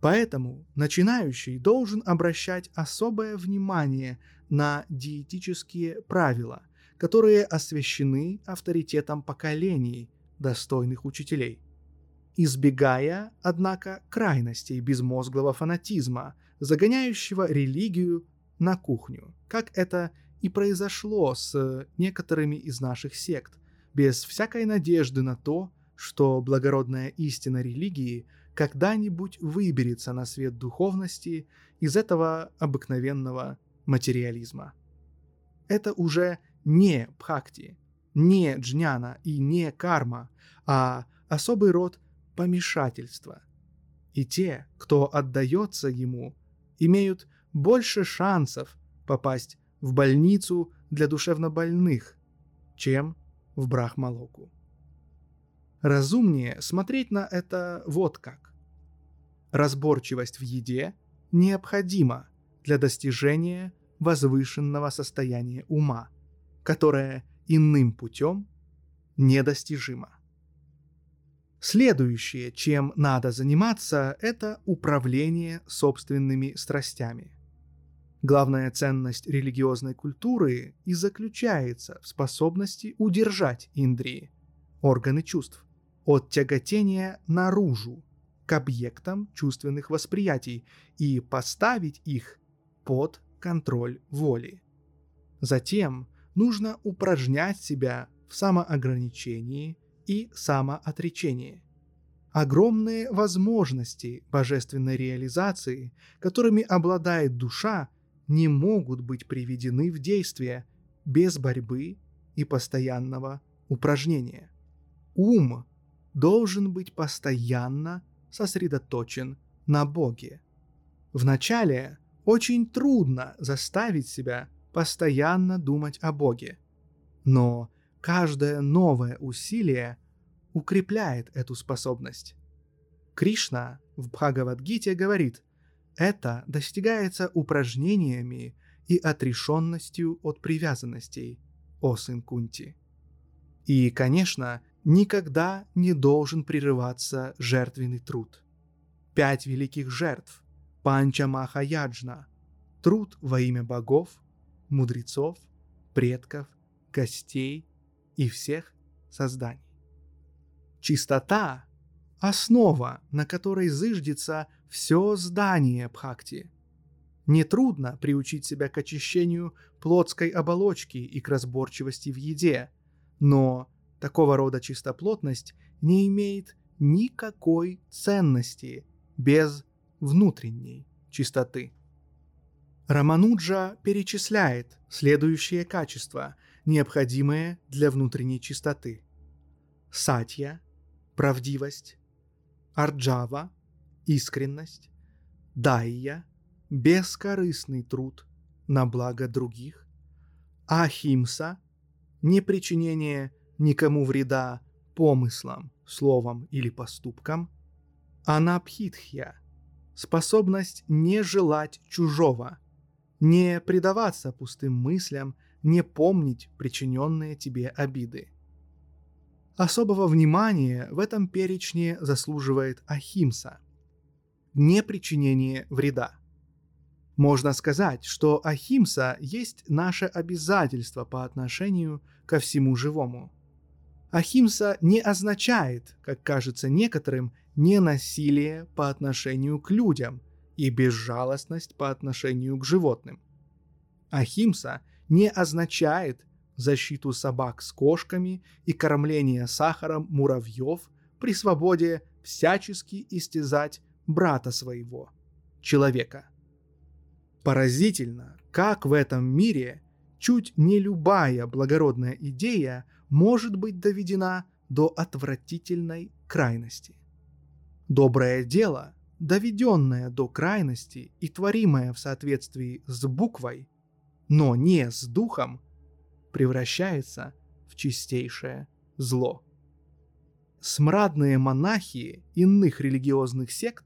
Поэтому начинающий должен обращать особое внимание на диетические правила, которые освящены авторитетом поколений, достойных учителей. Избегая, однако, крайностей безмозглого фанатизма, загоняющего религию на кухню, как это и произошло с некоторыми из наших сект, без всякой надежды на то, что благородная истина религии когда-нибудь выберется на свет духовности из этого обыкновенного материализма. Это уже не бхакти, не джняна и не карма, а особый род помешательства. И те, кто отдается ему, имеют больше шансов попасть в больницу для душевнобольных, чем в Брахмалоку. Разумнее смотреть на это вот как. Разборчивость в еде необходима для достижения возвышенного состояния ума, которое иным путем недостижимо. Следующее, чем надо заниматься, это управление собственными страстями. Главная ценность религиозной культуры и заключается в способности удержать индрии, органы чувств, от тяготения наружу, к объектам чувственных восприятий и поставить их под контроль воли. Затем нужно упражнять себя в самоограничении и самоотречении. Огромные возможности божественной реализации, которыми обладает душа, не могут быть приведены в действие без борьбы и постоянного упражнения. Ум должен быть постоянно сосредоточен на Боге. Вначале очень трудно заставить себя постоянно думать о Боге, но каждое новое усилие укрепляет эту способность. Кришна в Бхагавадгите говорит, это достигается упражнениями и отрешенностью от привязанностей, о сын Кунти. И, конечно, никогда не должен прерываться жертвенный труд. Пять великих жертв – Панча Махаяджна – труд во имя богов, мудрецов, предков, гостей и всех созданий. Чистота – основа, на которой зыждется все здание Бхакти. Нетрудно приучить себя к очищению плотской оболочки и к разборчивости в еде, но Такого рода чистоплотность не имеет никакой ценности без внутренней чистоты. Рамануджа перечисляет следующие качества, необходимые для внутренней чистоты. Сатья – правдивость, арджава – искренность, дайя – бескорыстный труд на благо других, ахимса – непричинение никому вреда помыслам, словам или поступкам, анабхитхья – способность не желать чужого, не предаваться пустым мыслям, не помнить причиненные тебе обиды. Особого внимания в этом перечне заслуживает ахимса – непричинение вреда. Можно сказать, что ахимса есть наше обязательство по отношению ко всему живому – Ахимса не означает, как кажется некоторым, ненасилие по отношению к людям и безжалостность по отношению к животным. Ахимса не означает защиту собак с кошками и кормление сахаром муравьев при свободе всячески истязать брата своего, человека. Поразительно, как в этом мире чуть не любая благородная идея – может быть доведена до отвратительной крайности. Доброе дело, доведенное до крайности и творимое в соответствии с буквой, но не с духом, превращается в чистейшее зло. Смрадные монахи иных религиозных сект,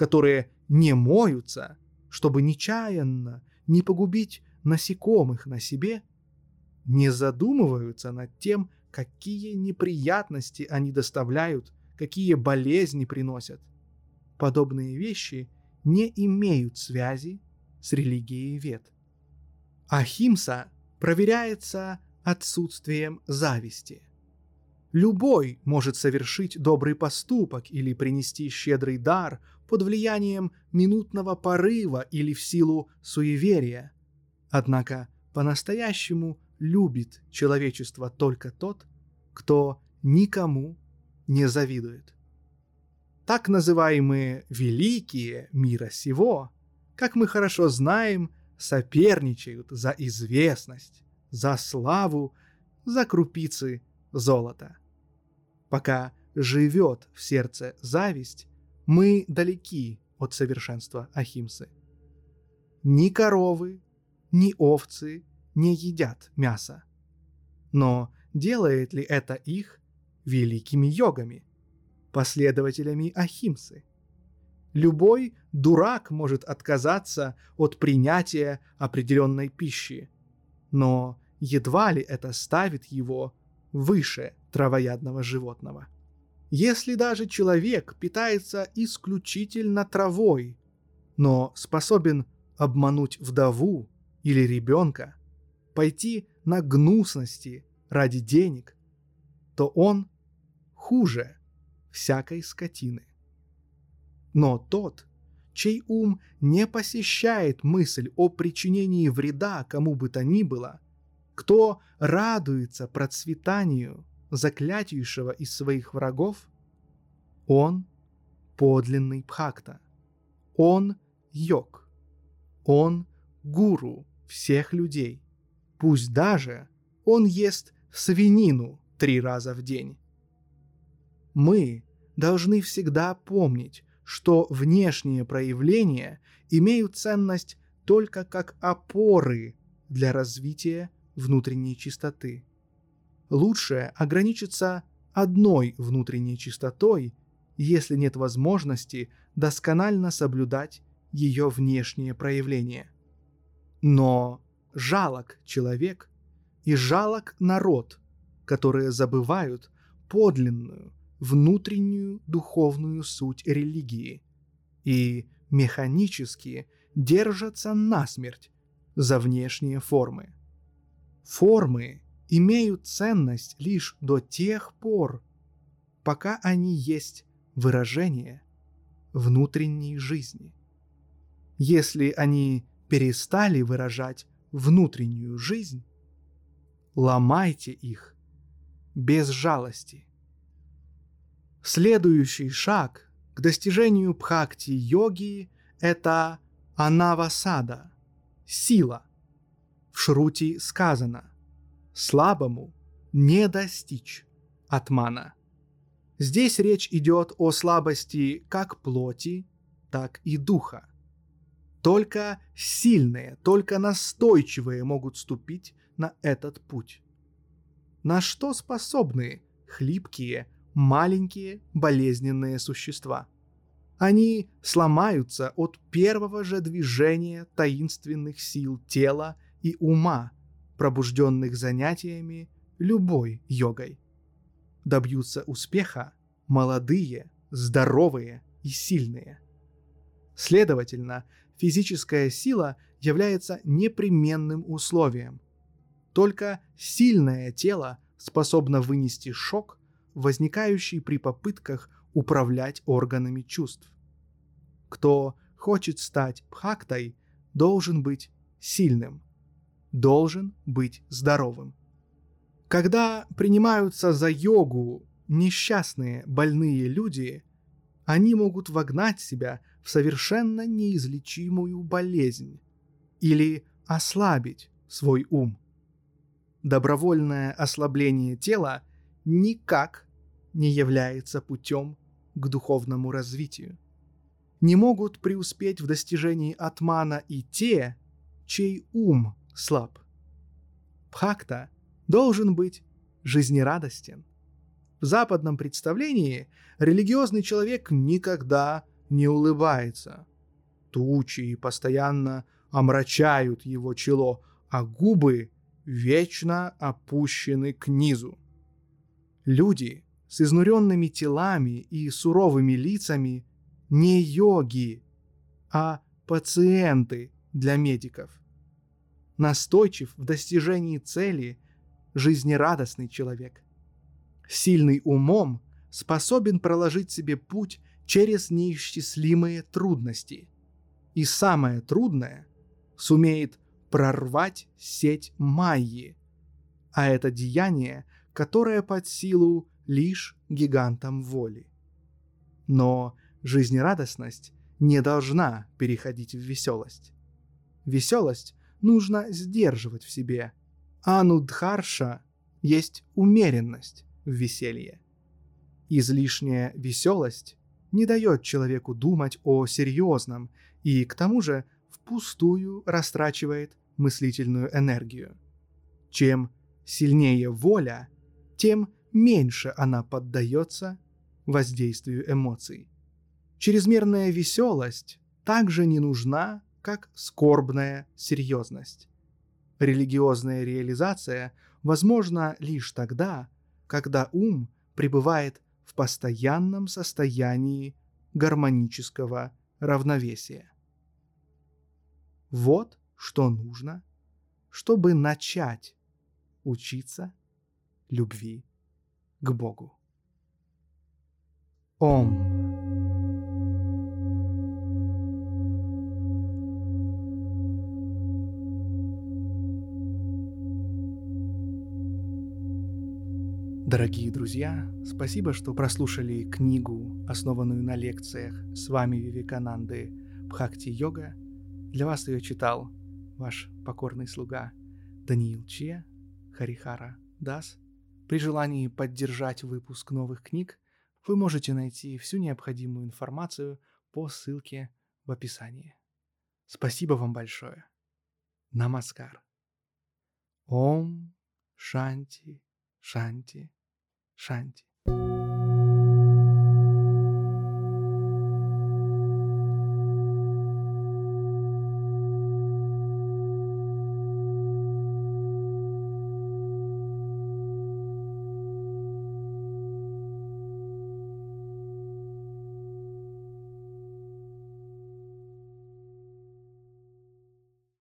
которые не моются, чтобы нечаянно не погубить насекомых на себе, не задумываются над тем, какие неприятности они доставляют, какие болезни приносят. Подобные вещи не имеют связи с религией вет. Ахимса проверяется отсутствием зависти. Любой может совершить добрый поступок или принести щедрый дар под влиянием минутного порыва или в силу суеверия. Однако по-настоящему любит человечество только тот, кто никому не завидует. Так называемые «великие мира сего», как мы хорошо знаем, соперничают за известность, за славу, за крупицы золота. Пока живет в сердце зависть, мы далеки от совершенства Ахимсы. Ни коровы, ни овцы не едят мясо. Но делает ли это их великими йогами, последователями Ахимсы? Любой дурак может отказаться от принятия определенной пищи, но едва ли это ставит его выше травоядного животного. Если даже человек питается исключительно травой, но способен обмануть вдову или ребенка, пойти на гнусности ради денег, то он хуже всякой скотины. Но тот, чей ум не посещает мысль о причинении вреда кому бы то ни было, кто радуется процветанию заклятейшего из своих врагов, он подлинный Бхакта, он йог, он гуру всех людей, пусть даже он ест свинину три раза в день. Мы должны всегда помнить, что внешние проявления имеют ценность только как опоры для развития внутренней чистоты. Лучше ограничиться одной внутренней чистотой, если нет возможности досконально соблюдать ее внешние проявления. Но жалок человек и жалок народ, которые забывают подлинную, внутреннюю духовную суть религии и механически держатся насмерть за внешние формы. Формы имеют ценность лишь до тех пор, пока они есть выражение внутренней жизни. Если они перестали выражать внутреннюю жизнь, ломайте их без жалости. Следующий шаг к достижению бхакти-йоги – это анавасада – сила. В Шрути сказано «слабому не достичь атмана». Здесь речь идет о слабости как плоти, так и духа. Только сильные, только настойчивые могут ступить на этот путь. На что способны хлипкие, маленькие, болезненные существа? Они сломаются от первого же движения таинственных сил тела и ума, пробужденных занятиями любой йогой. Добьются успеха молодые, здоровые и сильные. Следовательно, физическая сила является непременным условием. Только сильное тело способно вынести шок, возникающий при попытках управлять органами чувств. Кто хочет стать бхактой, должен быть сильным, должен быть здоровым. Когда принимаются за йогу несчастные больные люди, они могут вогнать себя в совершенно неизлечимую болезнь или ослабить свой ум. Добровольное ослабление тела никак не является путем к духовному развитию. Не могут преуспеть в достижении атмана и те, чей ум слаб. Бхакта должен быть жизнерадостен. В западном представлении религиозный человек никогда не улыбается. Тучи постоянно омрачают его чело, а губы вечно опущены к низу. Люди с изнуренными телами и суровыми лицами не йоги, а пациенты для медиков. Настойчив в достижении цели жизнерадостный человек. Сильный умом способен проложить себе путь через неисчислимые трудности. И самое трудное – сумеет прорвать сеть Майи, а это деяние, которое под силу лишь гигантам воли. Но жизнерадостность не должна переходить в веселость. Веселость нужно сдерживать в себе, а нудхарша есть умеренность в веселье. Излишняя веселость не дает человеку думать о серьезном и, к тому же, впустую растрачивает мыслительную энергию. Чем сильнее воля, тем меньше она поддается воздействию эмоций. Чрезмерная веселость также не нужна, как скорбная серьезность. Религиозная реализация возможна лишь тогда, когда ум пребывает в постоянном состоянии гармонического равновесия. Вот что нужно, чтобы начать учиться любви к Богу. Ом. Дорогие друзья, спасибо, что прослушали книгу, основанную на лекциях с вами Вивекананды Бхакти Йога. Для вас ее читал ваш покорный слуга Даниил Че, Харихара Дас. При желании поддержать выпуск новых книг вы можете найти всю необходимую информацию по ссылке в описании. Спасибо вам большое. Намаскар. Ом Шанти Шанти Шанти.